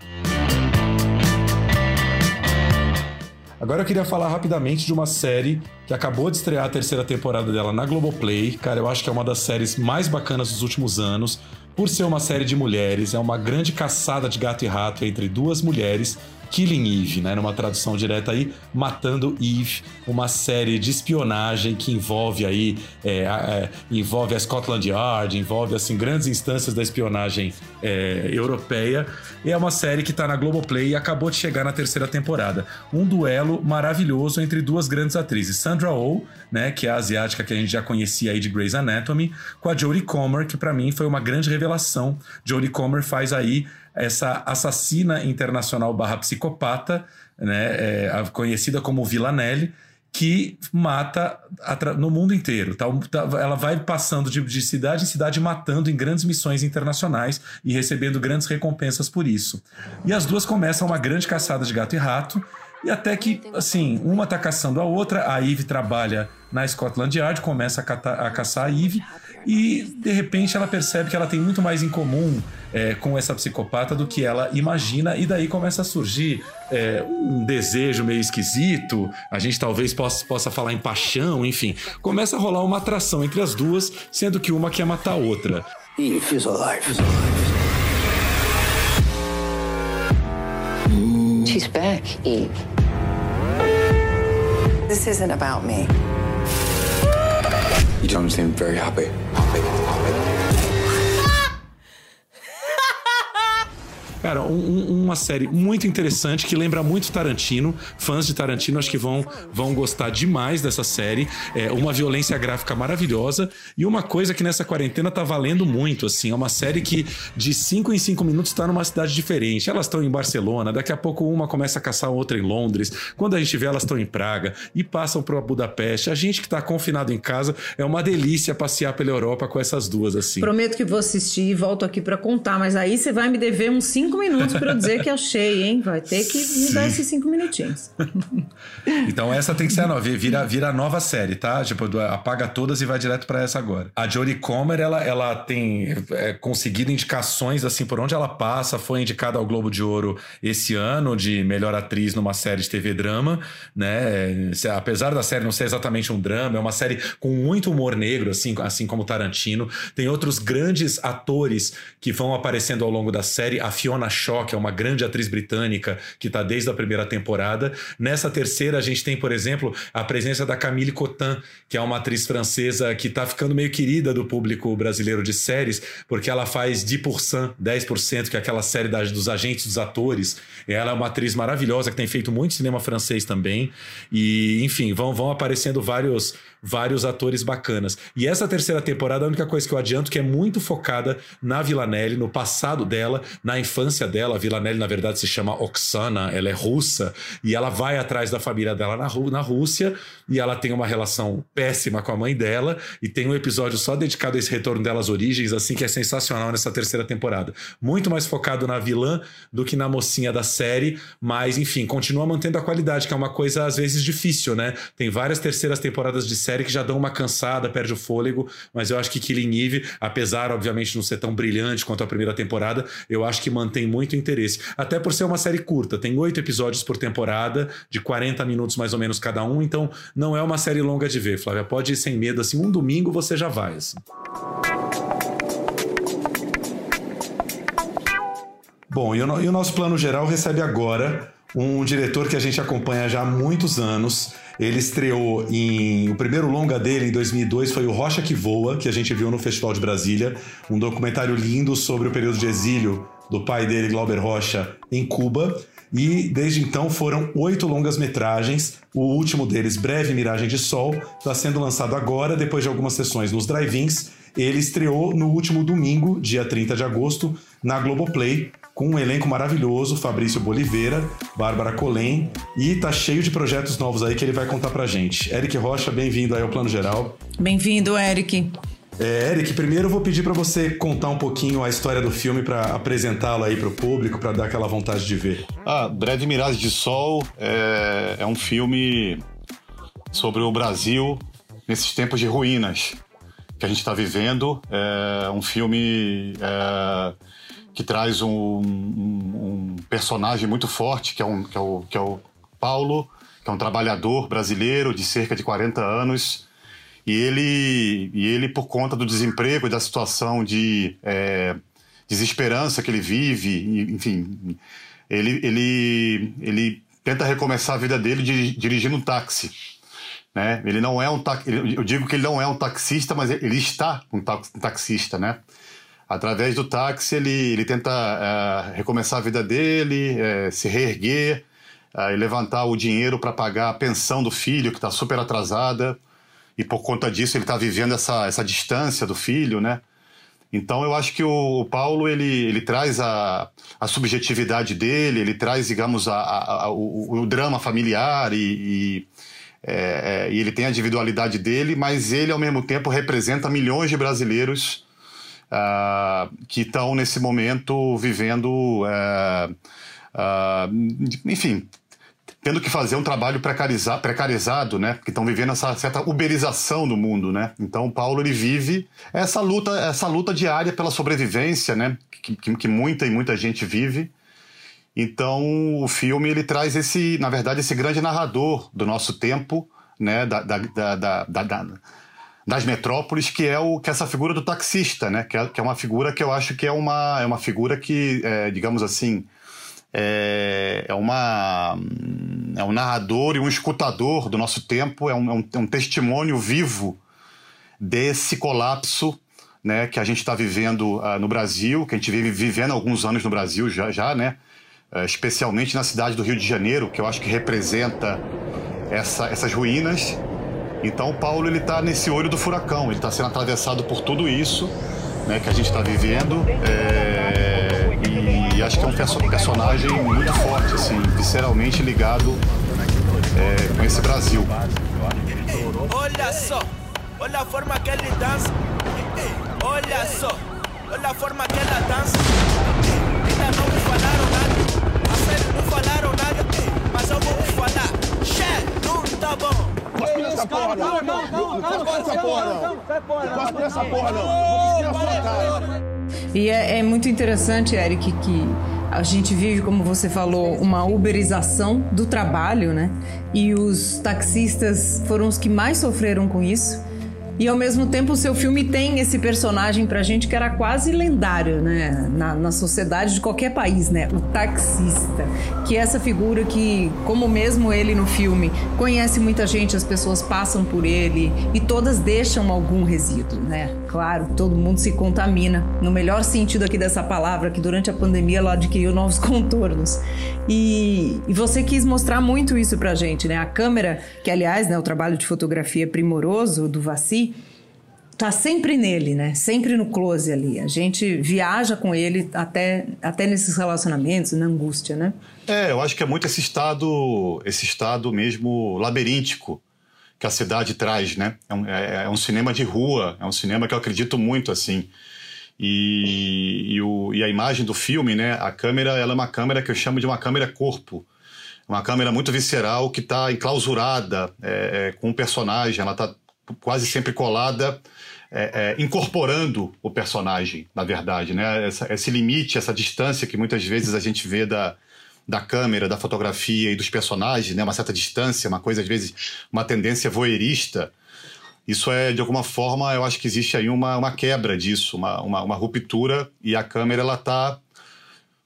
Agora eu queria falar rapidamente de uma série que acabou de estrear a terceira temporada dela na Globoplay. Cara, eu acho que é uma das séries mais bacanas dos últimos anos. Por ser uma série de mulheres, é uma grande caçada de gato e rato entre duas mulheres Killing Eve, né? Numa tradução direta aí, Matando Eve, uma série de espionagem que envolve aí, é, é, envolve a Scotland Yard, envolve, assim, grandes instâncias da espionagem é, europeia. E é uma série que tá na Globoplay e acabou de chegar na terceira temporada. Um duelo maravilhoso entre duas grandes atrizes, Sandra Oh, né, que é a asiática que a gente já conhecia aí de Grey's Anatomy, com a Jodie Comer, que para mim foi uma grande revelação. Jodie Comer faz aí essa assassina internacional barra psicopata, né, é, conhecida como Villanelle, que mata no mundo inteiro. Tá? tá? Ela vai passando de, de, cidade em cidade, matando em grandes missões internacionais e recebendo grandes recompensas por isso. E as duas começam uma grande caçada de gato e rato, e até que, assim, uma tá caçando a outra, a Eve trabalha na Scotland Yard, começa a, catar, a caçar a Eve, e de repente ela percebe que ela tem muito mais em comum é, com essa psicopata do que ela imagina, e daí começa a surgir é, um desejo meio esquisito, a gente talvez possa, possa falar em paixão, enfim. Começa a rolar uma atração entre as duas, sendo que uma quer matar a outra. Eve is alive. She's back, Eve. This isn't about me. You don't seem very happy. happy, happy. Cara, um, uma série muito interessante que lembra muito Tarantino. Fãs de Tarantino acho que vão, vão gostar demais dessa série. É uma violência gráfica maravilhosa e uma coisa que nessa quarentena tá valendo muito, assim. É uma série que de 5 em 5 minutos está numa cidade diferente. Elas estão em Barcelona, daqui a pouco uma começa a caçar outra em Londres. Quando a gente vê, elas estão em Praga e passam para Budapeste. A gente que tá confinado em casa é uma delícia passear pela Europa com essas duas, assim. Prometo que vou assistir e volto aqui para contar, mas aí você vai me dever uns 5 cinco minutos para eu dizer que achei, hein? Vai ter que me dar esses cinco minutinhos. então essa tem que ser a nova, vira, vira a nova série, tá? Tipo, apaga todas e vai direto para essa agora. A Jodie Comer, ela, ela tem é, conseguido indicações assim por onde ela passa, foi indicada ao Globo de Ouro esse ano de melhor atriz numa série de TV drama, né? Apesar da série não ser exatamente um drama, é uma série com muito humor negro, assim, assim como Tarantino. Tem outros grandes atores que vão aparecendo ao longo da série. A Fiona Fiona Shaw, que é uma grande atriz britânica que está desde a primeira temporada. Nessa terceira, a gente tem, por exemplo, a presença da Camille Cotin, que é uma atriz francesa que está ficando meio querida do público brasileiro de séries, porque ela faz 10%, 10%, que é aquela série das, dos agentes dos atores. Ela é uma atriz maravilhosa que tem feito muito cinema francês também. E, enfim, vão, vão aparecendo vários vários atores bacanas. E essa terceira temporada, a única coisa que eu adianto que é muito focada na Villanelle, no passado dela, na infância dela. A na verdade, se chama Oksana, ela é russa, e ela vai atrás da família dela na, na Rússia, e ela tem uma relação péssima com a mãe dela, e tem um episódio só dedicado a esse retorno dela às origens, assim, que é sensacional nessa terceira temporada. Muito mais focado na vilã do que na mocinha da série, mas, enfim, continua mantendo a qualidade, que é uma coisa, às vezes, difícil, né? Tem várias terceiras temporadas de série que já dão uma cansada, perde o fôlego, mas eu acho que Killing Eve, apesar, obviamente, não ser tão brilhante quanto a primeira temporada, eu acho que mantém muito interesse. Até por ser uma série curta, tem oito episódios por temporada, de 40 minutos mais ou menos cada um, então não é uma série longa de ver, Flávia. Pode ir sem medo, assim, um domingo você já vai. Assim. Bom, e o, e o nosso plano geral recebe agora um diretor que a gente acompanha já há muitos anos ele estreou em. O primeiro longa dele em 2002 foi O Rocha que Voa, que a gente viu no Festival de Brasília. Um documentário lindo sobre o período de exílio do pai dele, Glauber Rocha, em Cuba. E desde então foram oito longas-metragens. O último deles, Breve Miragem de Sol, está sendo lançado agora, depois de algumas sessões nos drive-ins. Ele estreou no último domingo, dia 30 de agosto, na Globoplay, com um elenco maravilhoso, Fabrício Boliveira, Bárbara Colém, e tá cheio de projetos novos aí que ele vai contar pra gente. Eric Rocha, bem-vindo aí ao Plano Geral. Bem-vindo, Eric. É, Eric, primeiro eu vou pedir para você contar um pouquinho a história do filme para apresentá-lo aí para o público, para dar aquela vontade de ver. Ah, Breve Miragem de Sol é, é um filme sobre o Brasil nesses tempos de ruínas que a gente está vivendo. É um filme é, que traz um, um, um, personagem muito forte, que é, um, que, é o, que é o Paulo, que é um trabalhador brasileiro de cerca de 40 anos. E ele, e ele por conta do desemprego e da situação de é, desesperança que ele vive, enfim, ele, ele, ele tenta recomeçar a vida dele dirigindo um táxi. Né? Ele não é um eu digo que ele não é um taxista, mas ele está um taxista, né? Através do táxi ele, ele tenta é, recomeçar a vida dele, é, se reerguer, é, levantar o dinheiro para pagar a pensão do filho que está super atrasada e por conta disso ele está vivendo essa, essa distância do filho, né? Então eu acho que o, Paulo ele, ele traz a, a subjetividade dele, ele traz, digamos, a, a, a o, o, drama familiar e, e, é, é, e, ele tem a individualidade dele, mas ele ao mesmo tempo representa milhões de brasileiros uh, que estão nesse momento vivendo, uh, uh, enfim, tendo que fazer um trabalho precarizado, precarizado né? Que estão vivendo essa certa uberização do mundo, né? Então, Paulo ele vive essa luta, essa luta diária pela sobrevivência, né? Que, que, que, muita e muita gente vive. Então, o filme ele traz esse, na verdade, esse grande narrador do nosso tempo, né? Da, da, da, da das metrópoles, que é o que é essa figura do taxista, né? Que é, que é uma figura que eu acho que é uma, é uma figura que, é, digamos assim, é, é, uma, é um narrador e um escutador do nosso tempo, é um, é um, é um testemunho vivo desse colapso né, que a gente está vivendo uh, no Brasil, que a gente vive vivendo há alguns anos no Brasil já, já né, uh, especialmente na cidade do Rio de Janeiro, que eu acho que representa essa, essas ruínas. Então o Paulo ele está nesse olho do furacão, ele está sendo atravessado por tudo isso né, que a gente está vivendo. É e acho que é um personagem muito forte, assim, visceralmente ligado é, com esse Brasil. Olha só, olha a forma que ele dança. Olha só, olha a forma que ela dança. Ainda não me falaram nada, a sério não falaram nada, mas eu vou falar. Che, não tá bom. Cospe nessa porra, não. Não, não, não. Cospe nessa porra, não. Cospe nessa porra, não. Na sua cara. E é, é muito interessante, Eric, que a gente vive, como você falou, uma uberização do trabalho, né? E os taxistas foram os que mais sofreram com isso. E ao mesmo tempo o seu filme tem esse personagem pra gente que era quase lendário, né? Na, na sociedade de qualquer país, né? O taxista. Que é essa figura que, como mesmo ele no filme, conhece muita gente, as pessoas passam por ele e todas deixam algum resíduo, né? Claro, todo mundo se contamina, no melhor sentido aqui dessa palavra, que durante a pandemia ela adquiriu novos contornos. E, e você quis mostrar muito isso pra gente, né? A câmera, que aliás, né, o trabalho de fotografia primoroso do Vassi, tá sempre nele, né? Sempre no close ali. A gente viaja com ele até, até nesses relacionamentos, na angústia, né? É, eu acho que é muito esse estado, esse estado mesmo labiríntico que a cidade traz, né? É um, é, é um cinema de rua, é um cinema que eu acredito muito, assim. E, e, o, e, a imagem do filme, né? A câmera, ela é uma câmera que eu chamo de uma câmera corpo. Uma câmera muito visceral que está enclausurada é, é, com o personagem, ela está quase sempre colada, é, é, incorporando o personagem, na verdade, né? Essa, esse limite, essa distância que muitas vezes a gente vê da, da câmera, da fotografia e dos personagens, né? Uma certa distância, uma coisa às vezes uma tendência voyeurista. Isso é de alguma forma, eu acho que existe aí uma, uma quebra disso, uma, uma, uma ruptura e a câmera ela está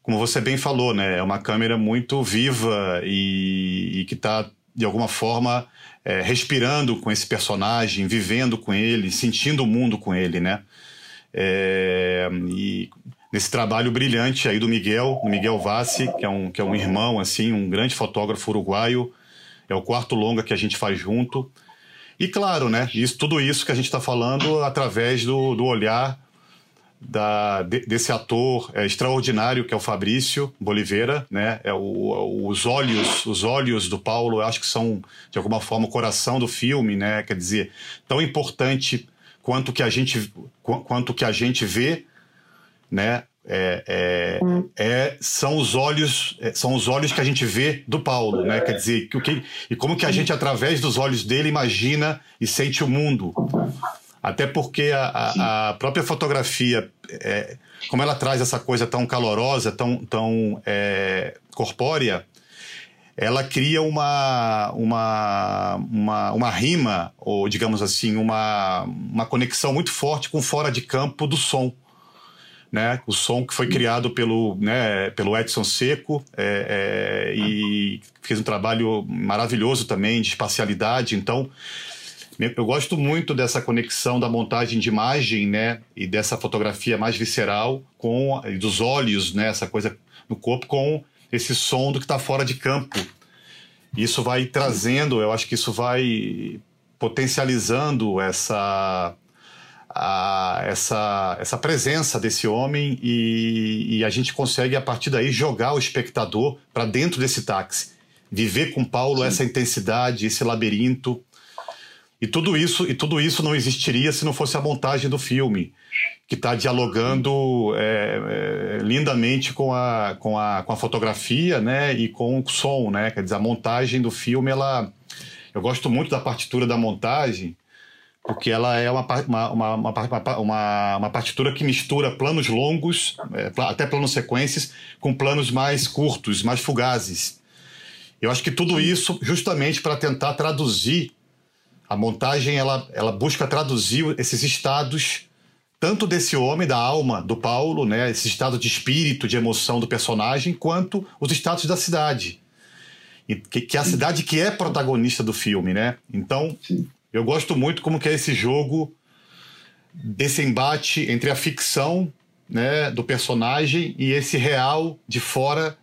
como você bem falou, né? É uma câmera muito viva e, e que está de alguma forma é, respirando com esse personagem, vivendo com ele, sentindo o mundo com ele, né? É, e nesse trabalho brilhante aí do Miguel, do Miguel Vassi, que é um, que é um irmão, assim, um grande fotógrafo uruguaio, é o quarto longa que a gente faz junto. E claro, né, isso, tudo isso que a gente está falando através do, do olhar da, desse ator é, extraordinário que é o Fabrício Boliveira, né? É o, os olhos, os olhos do Paulo, eu acho que são de alguma forma o coração do filme, né? Quer dizer, tão importante quanto que a gente quanto que a gente vê, né? É, é, é, são os olhos é, são os olhos que a gente vê do Paulo, né? Quer dizer, que, que, e como que a gente através dos olhos dele imagina e sente o mundo. Até porque a, a, a própria fotografia, é, como ela traz essa coisa tão calorosa, tão, tão é, corpórea, ela cria uma, uma, uma, uma rima, ou digamos assim, uma, uma conexão muito forte com fora de campo do som. Né? O som que foi criado pelo, né, pelo Edson Seco é, é, e fez um trabalho maravilhoso também de espacialidade. Então, eu gosto muito dessa conexão da montagem de imagem, né, e dessa fotografia mais visceral com dos olhos, né, essa coisa no corpo com esse som do que está fora de campo. Isso vai trazendo, eu acho que isso vai potencializando essa a, essa, essa presença desse homem e, e, a gente consegue, a partir daí, jogar o espectador para dentro desse táxi. Viver com Paulo Sim. essa intensidade, esse labirinto. E tudo isso e tudo isso não existiria se não fosse a montagem do filme, que está dialogando é, é, lindamente com a, com, a, com a fotografia né, e com o som. Né? Quer dizer, a montagem do filme, ela, eu gosto muito da partitura da montagem, porque ela é uma, uma, uma, uma, partitura que mistura planos longos, é, até planos sequências, com planos mais curtos, mais fugazes. Eu acho que tudo isso justamente para tentar traduzir a montagem, ela, ela busca traduzir esses estados tanto desse homem, da alma do Paulo, né, esse estado de espírito, de emoção do personagem, quanto os estados da cidade. Que, que é a cidade que é protagonista do filme, né? Então, eu gosto muito como que é esse jogo desse embate entre a ficção né, do personagem e esse real de fora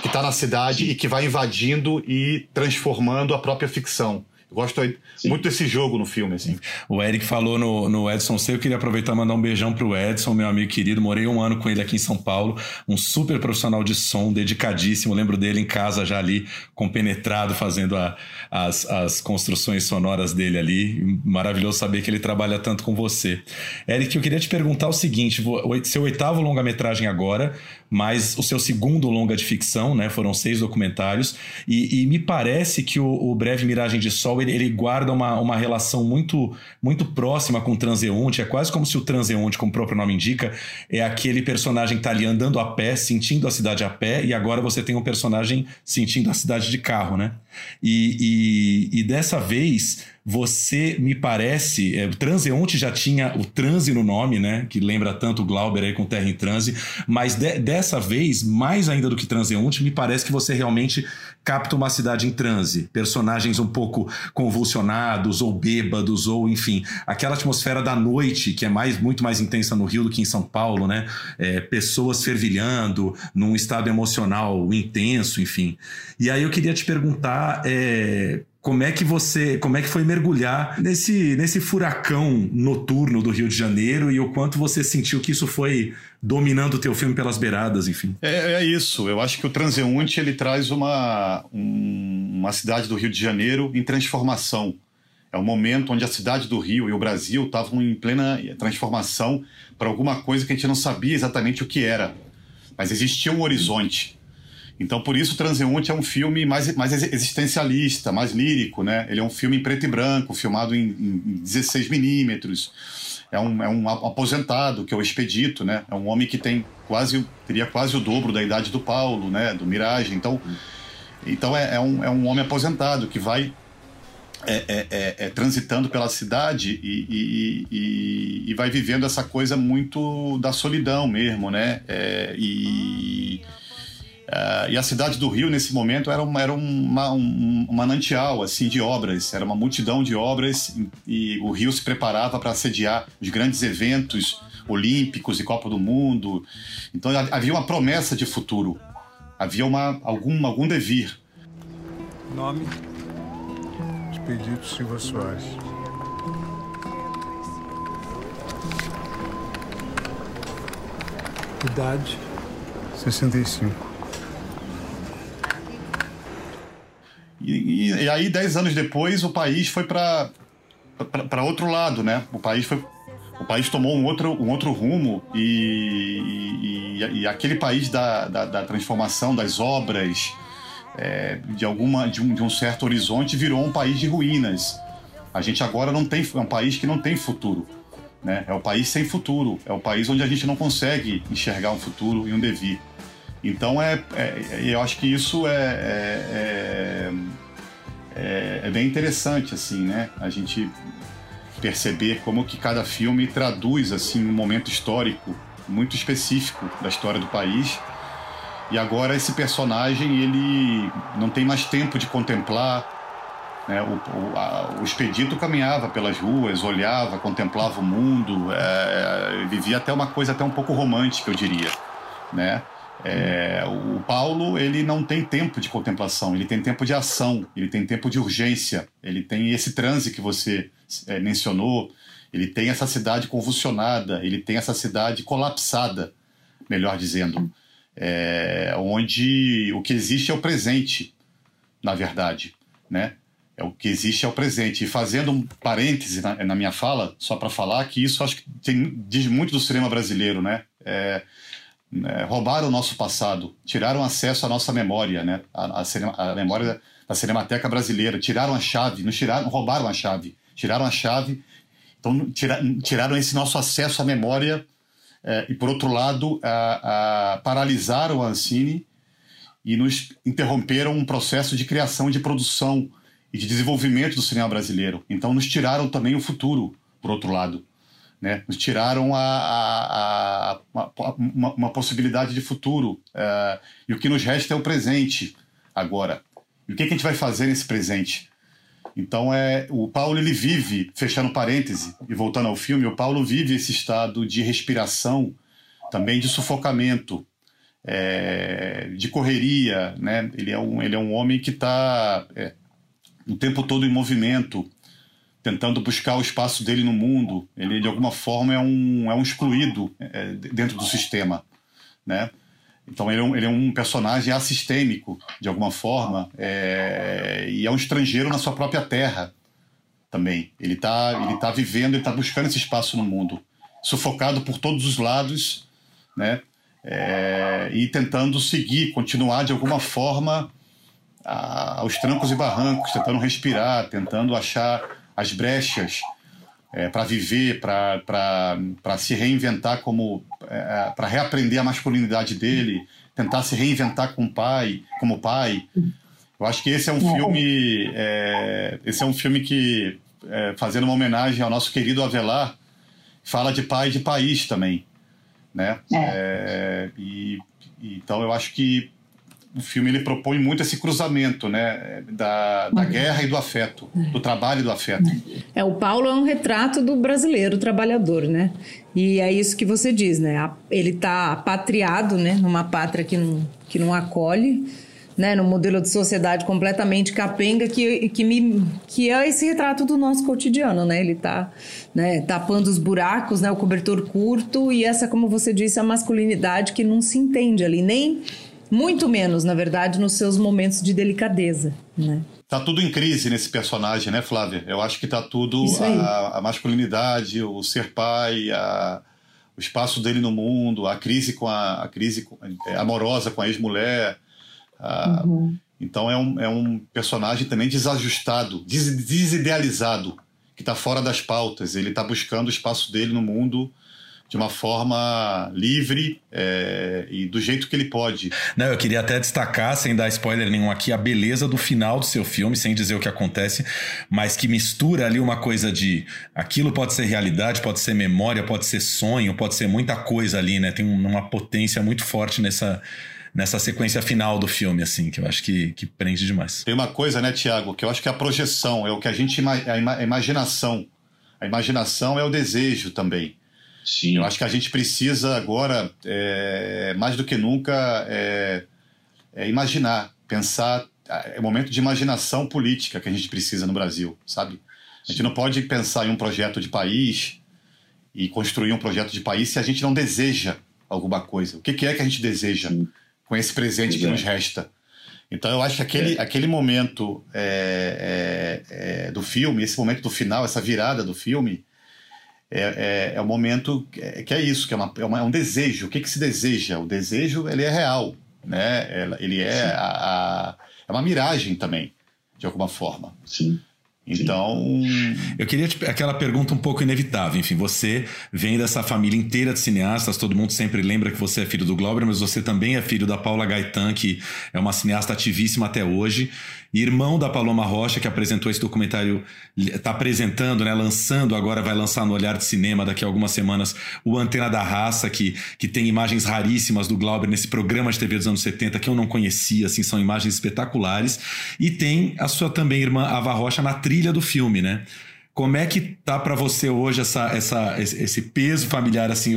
que está na cidade e que vai invadindo e transformando a própria ficção. Gosto Sim. muito desse jogo no filme, assim. O Eric falou no, no Edson C. Eu queria aproveitar e mandar um beijão pro Edson, meu amigo querido. Morei um ano com ele aqui em São Paulo. Um super profissional de som, dedicadíssimo. Lembro dele em casa já ali, compenetrado, fazendo a, as, as construções sonoras dele ali. Maravilhoso saber que ele trabalha tanto com você. Eric, eu queria te perguntar o seguinte: seu oitavo longa-metragem agora, mas o seu segundo longa de ficção, né? Foram seis documentários. E, e me parece que o, o Breve Miragem de Sol ele, ele guarda uma, uma relação muito, muito próxima com o transeunte. É quase como se o transeunte, como o próprio nome indica, é aquele personagem que está ali andando a pé, sentindo a cidade a pé, e agora você tem um personagem sentindo a cidade de carro, né? E, e, e dessa vez você me parece, é, o Transeunte já tinha o transe no nome, né? Que lembra tanto o Glauber aí com Terra em Transe, mas de, dessa vez, mais ainda do que Transeunte, me parece que você realmente capta uma cidade em transe, personagens um pouco convulsionados ou bêbados ou enfim, aquela atmosfera da noite que é mais muito mais intensa no Rio do que em São Paulo, né? É, pessoas fervilhando num estado emocional intenso, enfim. E aí eu queria te perguntar é, como é que você, como é que foi mergulhar nesse, nesse furacão noturno do Rio de Janeiro e o quanto você sentiu que isso foi dominando o teu filme pelas beiradas, enfim? É, é isso. Eu acho que o Transeunte ele traz uma, um, uma cidade do Rio de Janeiro em transformação. É um momento onde a cidade do Rio e o Brasil estavam em plena transformação para alguma coisa que a gente não sabia exatamente o que era, mas existia um horizonte. Então, por isso, Transeunte é um filme mais, mais existencialista, mais lírico, né? Ele é um filme em preto e branco, filmado em, em 16 milímetros. É um, é um aposentado, que é o Expedito, né? É um homem que tem quase, teria quase o dobro da idade do Paulo, né? Do Mirage. Então, então é, é um, é um homem aposentado que vai é, é, é, é, transitando pela cidade e, e, e, e, vai vivendo essa coisa muito da solidão mesmo, né? É, e Uh, e a cidade do Rio, nesse momento, era, uma, era uma, um, manancial assim, de obras, era uma multidão de obras e, e o Rio se preparava para sediar os grandes eventos olímpicos e Copa do Mundo. Então havia uma promessa de futuro, havia uma, algum, algum devir. Nome: Expedito Silva Soares. Idade: 65. E, e, e aí, dez anos depois, o país foi para outro lado, né? O país foi o país tomou um outro, um outro rumo e, e, e aquele país da, da, da, transformação das obras é, de alguma de um, de um, certo horizonte virou um país de ruínas. A gente agora não tem é um país que não tem futuro né? É o país sem futuro. É o país onde a gente não consegue enxergar um futuro e um devir então é, é eu acho que isso é, é, é, é, bem interessante assim, né? A gente perceber como que cada filme traduz assim um momento histórico muito específico da história do país. E agora esse personagem ele não tem mais tempo de contemplar. Né? O, o, a, o, Expedito caminhava pelas ruas, olhava, contemplava o mundo, é, vivia até uma coisa até um pouco romântica, eu diria. Né? É, o Paulo ele não tem tempo de contemplação, ele tem tempo de ação, ele tem tempo de urgência, ele tem esse transe que você é, mencionou, ele tem essa cidade convulsionada, ele tem essa cidade colapsada, melhor dizendo, é, onde o que existe é o presente, na verdade, né? É o que existe é o presente. E fazendo um parêntese na, na minha fala, só para falar que isso acho que tem, diz muito do cinema brasileiro, né? É, é, roubaram o nosso passado, tiraram acesso à nossa memória, né? A, a, a, memória da Cinemateca Brasileira, tiraram a chave, não tiraram, roubaram a chave, tiraram a chave, então tira, tiraram esse nosso acesso à memória é, e por outro lado a, paralisaram a Ancine e nos interromperam um processo de criação, de produção e de desenvolvimento do cinema brasileiro. Então nos tiraram também o futuro, por outro lado. Né? Nos tiraram a, a, a uma, uma, possibilidade de futuro. Uh, e o que nos resta é o presente agora. E o que, que, a gente vai fazer nesse presente? Então, é, o Paulo ele vive, fechando parêntese e voltando ao filme, o Paulo vive esse estado de respiração, também de sufocamento, é, de correria. Né? Ele, é um, ele é um homem que está é, o tempo todo em movimento, tentando buscar o espaço dele no mundo. Ele, de alguma forma, é um, é um excluído é, dentro do sistema, né? Então ele é, um, ele é um personagem assistêmico, de alguma forma, é, e é um estrangeiro na sua própria terra também. Ele está ele tá vivendo, ele está buscando esse espaço no mundo, sufocado por todos os lados, né? É, e tentando seguir, continuar de alguma forma a, aos trancos e barrancos, tentando respirar, tentando achar as brechas é, para viver, para se reinventar como é, para reaprender a masculinidade dele, tentar se reinventar com pai, como pai. Eu acho que esse é um filme, é, esse é um filme que é, fazendo uma homenagem ao nosso querido Avelar, fala de pai e de país também, né? É. É, e, então eu acho que o filme ele propõe muito esse cruzamento, né, da, da uhum. guerra e do afeto, do trabalho e do afeto. É, o Paulo é um retrato do brasileiro trabalhador, né? E é isso que você diz, né? Ele está apatriado, né, numa pátria que não, que não acolhe, né, num modelo de sociedade completamente capenga que, que, me, que é esse retrato do nosso cotidiano, né? Ele está né, tapando os buracos, né, o cobertor curto e essa, como você disse, a masculinidade que não se entende ali, nem muito menos, na verdade, nos seus momentos de delicadeza, né? Tá tudo em crise nesse personagem, né, Flávia? Eu acho que tá tudo a, a, masculinidade, o ser pai, a, o espaço dele no mundo, a crise com a, a crise é, amorosa com a ex-mulher. Uhum. Então é um, é um personagem também desajustado, des, desidealizado, que está fora das pautas. Ele está buscando o espaço dele no mundo de uma forma livre é, e do jeito que ele pode. Não, eu queria até destacar, sem dar spoiler nenhum aqui, a beleza do final do seu filme, sem dizer o que acontece, mas que mistura ali uma coisa de aquilo pode ser realidade, pode ser memória, pode ser sonho, pode ser muita coisa ali, né? Tem uma potência muito forte nessa nessa sequência final do filme, assim, que eu acho que, que prende demais. Tem uma coisa, né, Tiago, que eu acho que é a projeção, é o que a gente. a imaginação. A imaginação é o desejo também. Sim. Eu acho que a gente precisa agora, é, mais do que nunca, é, é imaginar, pensar. É momento de imaginação política que a gente precisa no Brasil, sabe? A gente não pode pensar em um projeto de país e construir um projeto de país se a gente não deseja alguma coisa. O que, que é que a gente deseja Sim. com esse presente que nos resta? Então eu acho que aquele, é. aquele momento é, é, é, do filme, esse momento do final, essa virada do filme, é, é, é o momento que é, que é isso, que é, uma, é, uma, é, um desejo. O que, que se deseja? O desejo ele é real, né? Ele é, a, a, é uma miragem também, de alguma forma. Sim. Então. Eu queria te, aquela pergunta um pouco inevitável. Enfim, você vem dessa família inteira de cineastas, todo mundo sempre lembra que você é filho do Glauber, mas você também é filho da Paula Gaetan, que é uma cineasta ativíssima até hoje. Irmão da Paloma Rocha, que apresentou esse documentário, está apresentando, né, lançando, agora vai lançar no Olhar de Cinema daqui a algumas semanas, o Antena da Raça, que, que tem imagens raríssimas do Glauber nesse programa de TV dos anos 70 que eu não conhecia, assim, são imagens espetaculares. E tem a sua também irmã Ava Rocha na trilha do filme, né? Como é que tá para você hoje essa, essa, esse peso familiar, assim,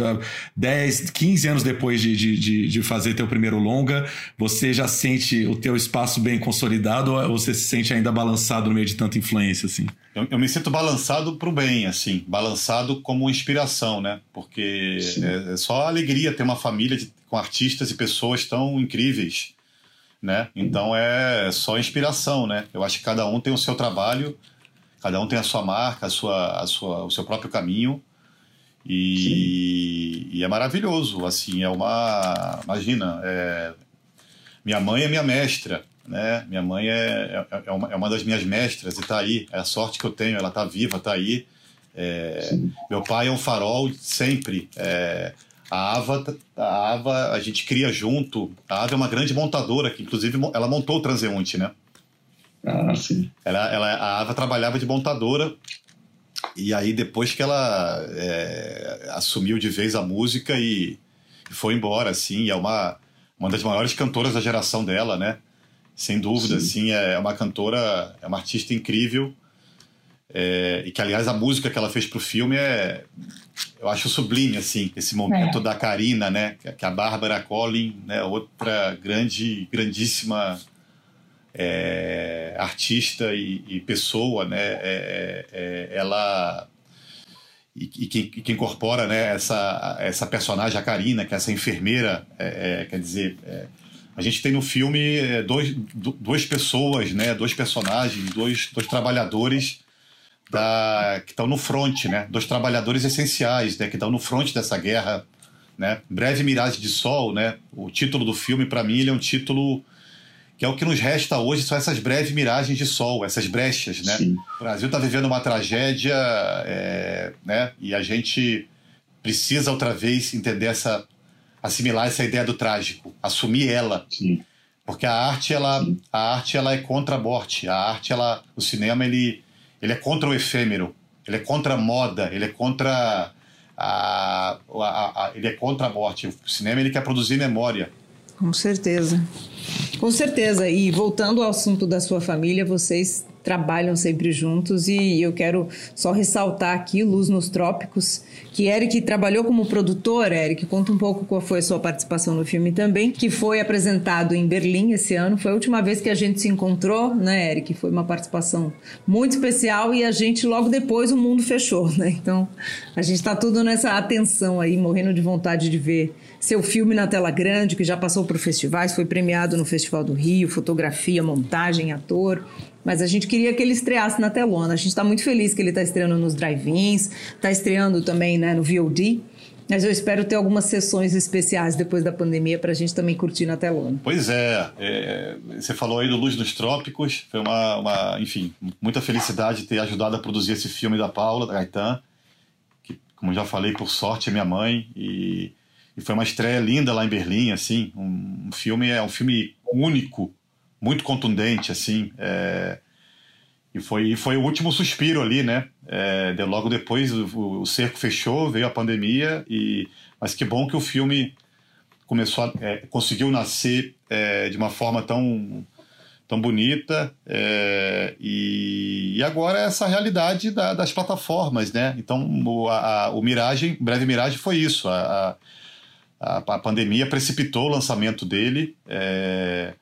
10, 15 anos depois de, de, de fazer teu primeiro longa, você já sente o teu espaço bem consolidado ou você se sente ainda balançado no meio de tanta influência, assim? Eu, eu me sinto balançado pro bem, assim, balançado como inspiração, né? Porque é, é, só alegria ter uma família de, com artistas e pessoas tão incríveis, né? Então é só inspiração, né? Eu acho que cada um tem o seu trabalho Cada um tem a sua marca, a sua, a sua, o seu próprio caminho. E, e é maravilhoso, assim, é uma... Imagina, é, minha mãe é minha mestra, né? Minha mãe é, é, é, uma, é uma das minhas mestras e está aí. É a sorte que eu tenho, ela está viva, está aí. É, meu pai é um farol sempre. É, a Ava, a Ava, a gente cria junto. A Ava é uma grande montadora, que inclusive ela montou o Transeunte, né? Ah, sim. Ela, ela, a Ava trabalhava de montadora e aí depois que ela é, assumiu de vez a música e, foi embora, assim, é uma, uma das maiores cantoras da geração dela, né? Sem dúvida, Sim. assim, é uma cantora, é uma artista incrível é, e que, aliás, a música que ela fez pro filme é, eu acho sublime, assim, esse momento é. da Karina, né? Que a Bárbara Collin, né? Outra grande, grandíssima é, artista e, e, pessoa, né? É, é, é ela e, e, que, que, incorpora né, essa, essa personagem, a Karina, que é essa enfermeira, é, quer dizer, a gente tem no filme dois, duas pessoas, né, dois personagens, dois, dois trabalhadores da, que estão no front, né, dois trabalhadores essenciais, né, que estão no front dessa guerra, né, Breve Miragem de Sol, né, o título do filme para mim ele é um título que é o que nos resta hoje, são essas breves miragens de sol, essas brechas, né? Sim. O Brasil está vivendo uma tragédia, é, né? E a gente precisa outra vez entender essa, assimilar essa ideia do trágico, assumir ela, Sim. porque a arte ela, Sim. a arte ela é contra a morte, a arte ela, o cinema ele, ele é contra o efêmero, ele é contra a moda, ele é contra a, a, a, ele é contra a morte. O cinema ele quer produzir memória. Com certeza. Com certeza. E voltando ao assunto da sua família, vocês trabalham sempre juntos e eu quero só ressaltar aqui Luz nos Trópicos, que Eric trabalhou como produtor, Eric, conta um pouco qual foi a sua participação no filme também, que foi apresentado em Berlim esse ano, foi a última vez que a gente se encontrou, né, Eric? Foi uma participação muito especial e a gente logo depois o mundo fechou, né? Então, a gente está tudo nessa atenção aí, morrendo de vontade de ver seu filme na tela grande, que já passou por festivais, foi premiado no Festival do Rio, fotografia, montagem, ator. Mas a gente queria que ele estreasse na telona. A gente está muito feliz que ele está estreando nos drive-ins, está estreando também né, no VOD. Mas eu espero ter algumas sessões especiais depois da pandemia para a gente também curtir na telona. Pois é, é, você falou aí do Luz dos Trópicos, foi uma, uma, enfim, muita felicidade ter ajudado a produzir esse filme da Paula, da Gaetan, que, como já falei, por sorte é minha mãe, e e foi uma estreia linda lá em Berlim, assim. Um, um filme é um filme único, muito contundente, assim. É, e foi, foi o último suspiro ali, né? É, de, logo depois o, o, cerco fechou, veio a pandemia, e mas que bom que o filme começou a, é, conseguiu nascer é, de uma forma tão tão bonita é, e, e, agora essa realidade da, das plataformas, né? Então o, a, o Miragem, Breve Miragem foi isso. A, a, a, a pandemia precipitou o lançamento dele. É,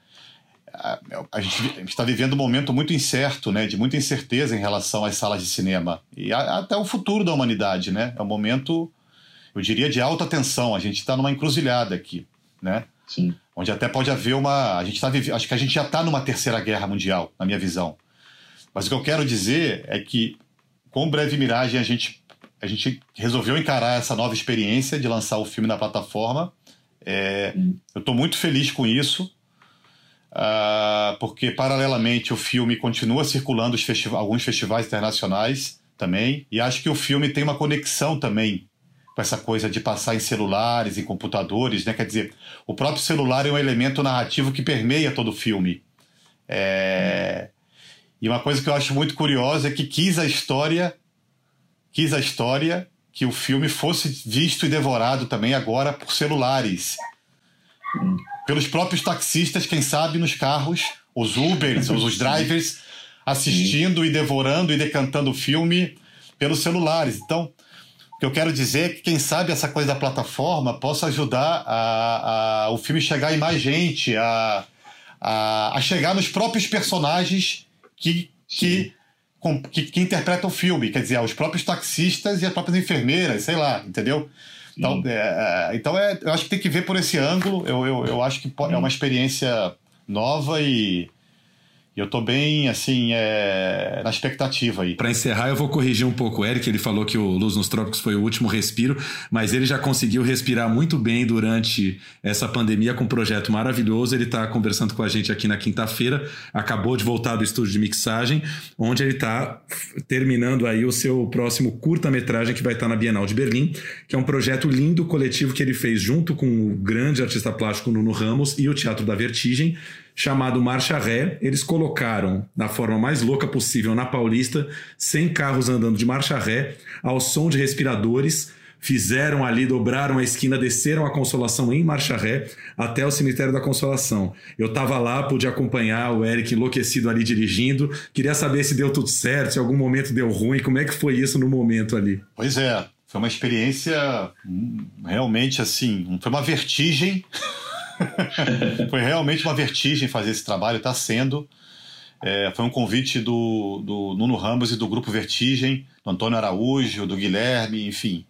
a, a, gente está vivendo um momento muito incerto, né, de muita incerteza em relação às salas de cinema e a, até o futuro da humanidade, né? É um momento, eu diria, de alta tensão. A gente está numa encruzilhada aqui, né? Sim. Onde até pode haver uma, a gente tá acho que a gente já está numa terceira guerra mundial, na minha visão. Mas o que eu quero dizer é que com breve miragem a gente a gente resolveu encarar essa nova experiência de lançar o filme na plataforma. É, eu estou muito feliz com isso, uh, porque paralelamente o filme continua circulando festiva alguns festivais internacionais também, e acho que o filme tem uma conexão também com essa coisa de passar em celulares, em computadores, né? Quer dizer, o próprio celular é um elemento narrativo que permeia todo o filme. É, e uma coisa que eu acho muito curiosa é que quis a história, quis a história que o filme fosse visto e devorado também agora por celulares. Pelos próprios taxistas, quem sabe, nos carros, os Ubers, os, drivers, assistindo e devorando e decantando o filme pelos celulares. Então, o que eu quero dizer é que, quem sabe, essa coisa da plataforma possa ajudar a, a o filme chegar em mais gente, a, a, a chegar nos próprios personagens que, que, com, que, que interpretam o filme, quer dizer, os próprios taxistas e as próprias enfermeiras, sei lá, entendeu? Então, é, é, então é, eu acho que tem que ver por esse ângulo. Eu, eu, eu acho que é uma experiência nova e, eu tô bem, assim, é, na expectativa aí. Para encerrar, eu vou corrigir um pouco o Eric. Ele falou que o Luz nos Trópicos foi o último respiro, mas ele já conseguiu respirar muito bem durante essa pandemia com um projeto maravilhoso. Ele está conversando com a gente aqui na quinta-feira. Acabou de voltar do estúdio de mixagem, onde ele está terminando aí o seu próximo curta-metragem que vai estar na Bienal de Berlim, que é um projeto lindo coletivo que ele fez junto com o grande artista plástico Nuno Ramos e o Teatro da Vertigem chamado Marcha Ré. Eles colocaram, da forma mais louca possível, na Paulista, 100 carros andando de marcha ré, ao som de respiradores. Fizeram ali, dobraram a esquina, desceram a Consolação em marcha ré até o cemitério da Consolação. Eu estava lá, pude acompanhar o Eric enlouquecido ali dirigindo. Queria saber se deu tudo certo, se algum momento deu ruim, como é que foi isso no momento ali? Pois é, foi uma experiência hum, realmente assim, foi uma vertigem foi realmente uma vertigem fazer esse trabalho, está sendo. É, foi um convite do, do Nuno Ramos e do Grupo Vertigem, do Antônio Araújo, do Guilherme, enfim.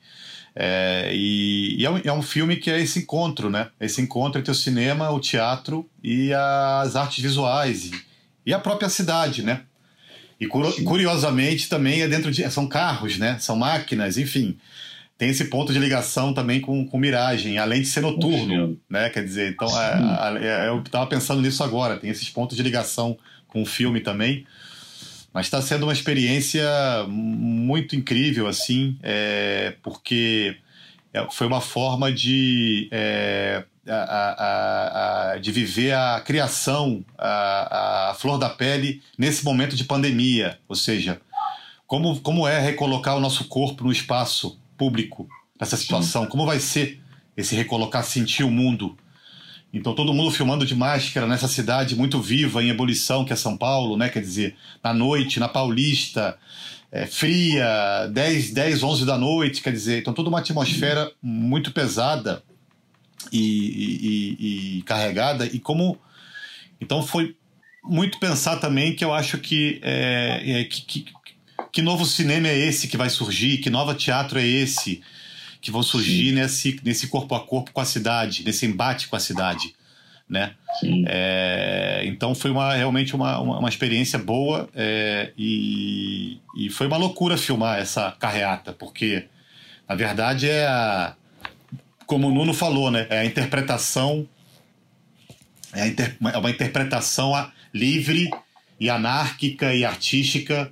É, e, e é, um, é, um, filme que é esse encontro, né? Esse encontro entre o cinema, o teatro e as artes visuais e, e a própria cidade, né? E curiosamente também é dentro de são carros, né? São máquinas, enfim tem esse ponto de ligação também com, com Miragem, além de ser noturno, né? Quer dizer, então é, é, eu estava pensando nisso agora, tem esses pontos de ligação com o filme também. Mas está sendo uma experiência muito incrível, assim, é, porque é, foi uma forma de, é, a, a, a, de viver a criação, a, a flor da pele nesse momento de pandemia. Ou seja, como, como é recolocar o nosso corpo no espaço público nessa situação? Sim. Como vai ser esse recolocar, sentir o mundo? Então, todo mundo filmando de máscara nessa cidade muito viva, em ebulição, que é São Paulo, né? Quer dizer, na noite, na Paulista, é, fria, 10, 10, 11 da noite, quer dizer, então toda uma atmosfera muito pesada e, e, e, e carregada. E como. Então, foi muito pensar também que eu acho que, é, é, que, que, que novo cinema é esse que vai surgir? Que novo teatro é esse que vão surgir nesse, nesse corpo a corpo com a cidade, nesse embate com a cidade? Né? É, então foi uma, realmente uma, uma, uma experiência boa é, e, e foi uma loucura filmar essa carreata, porque na verdade é a, como o Nuno falou, né? É a interpretação, é, inter, é uma interpretação livre e anárquica e artística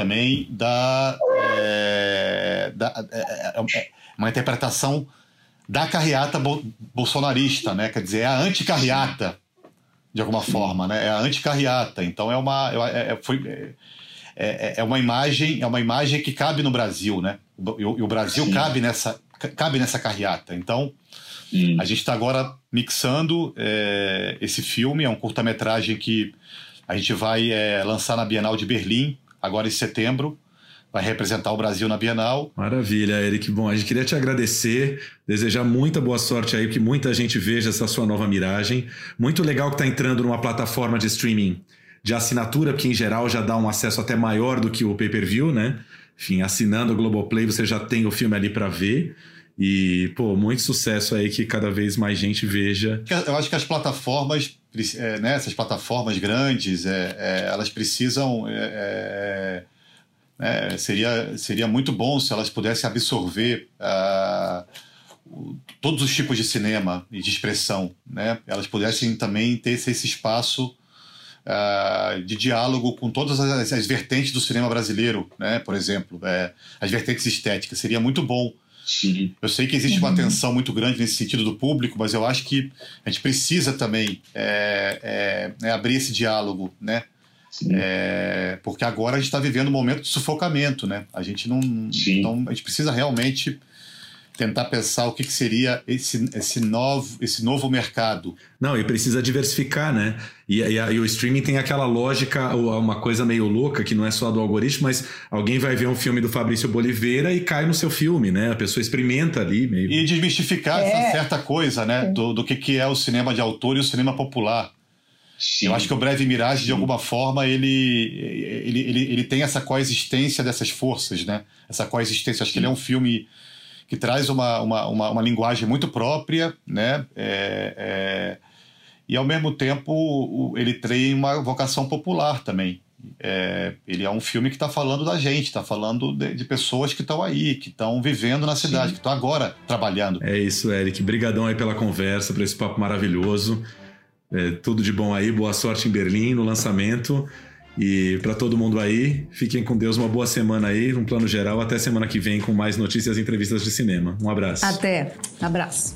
também da, é, da é, é, é, uma interpretação da carreata bolsonarista, né? Quer dizer, é a anticarreata, de alguma forma, né? É a anticarreata. Então é uma, é, é, foi, é, é, uma imagem, é uma imagem que cabe no Brasil, né? E o, o Brasil Sim. cabe nessa, cabe nessa carreata. Então Sim. a gente está agora mixando é, esse filme, é um curta-metragem que a gente vai é, lançar na Bienal de Berlim agora em setembro. Vai representar o Brasil na Bienal. Maravilha, Eric. Bom, a gente queria te agradecer, desejar muita boa sorte aí, que muita gente veja essa sua nova miragem. Muito legal que está entrando numa plataforma de streaming de assinatura, que em geral já dá um acesso até maior do que o pay-per-view, né? Enfim, assinando o Globoplay, você já tem o filme ali para ver. E, pô, muito sucesso aí que cada vez mais gente veja. Eu acho que as plataformas é, né, essas plataformas grandes, é, é, elas precisam. É, é, é, seria, seria muito bom se elas pudessem absorver uh, todos os tipos de cinema e de expressão. Né? Elas pudessem também ter esse espaço uh, de diálogo com todas as, as, vertentes do cinema brasileiro, né? por exemplo, as vertentes estéticas. Seria muito bom Sim. Eu sei que existe uma tensão muito grande nesse sentido do público, mas eu acho que a gente precisa também é, é, é abrir esse diálogo, né? É, porque agora a gente está vivendo um momento de sufocamento, né? A gente não, Sim. então a gente precisa realmente tentar pensar o que, que seria esse, esse, novo, esse novo mercado. Não, e precisa diversificar, né? E, e, e o streaming tem aquela lógica, ou uma coisa meio louca, que não é só do algoritmo, mas alguém vai ver um filme do Fabrício Boliveira e cai no seu filme, né? A pessoa experimenta ali meio. E desmistificar É. essa certa coisa, né? Do, do que, que é o cinema de autor e o cinema popular. Sim. Eu acho que o Breve Mirage, de alguma forma, ele, ele, ele, ele tem essa coexistência dessas forças, né? Essa coexistência. Acho que ele é um filme que traz uma, uma, uma, uma linguagem muito própria, né? É, é, e, ao mesmo tempo, ele tem uma vocação popular também. É, ele é um filme que está falando da gente, está falando de, de pessoas que estão aí, que estão vivendo na cidade, que estão agora trabalhando. É isso, Eric. Brigadão aí pela conversa, por esse papo maravilhoso. É, tudo de bom aí, boa sorte em Berlim no lançamento. E para todo mundo aí, fiquem com Deus, uma boa semana aí, num plano geral. Até semana que vem com mais notícias e entrevistas de cinema. Um abraço. Até. Abraço.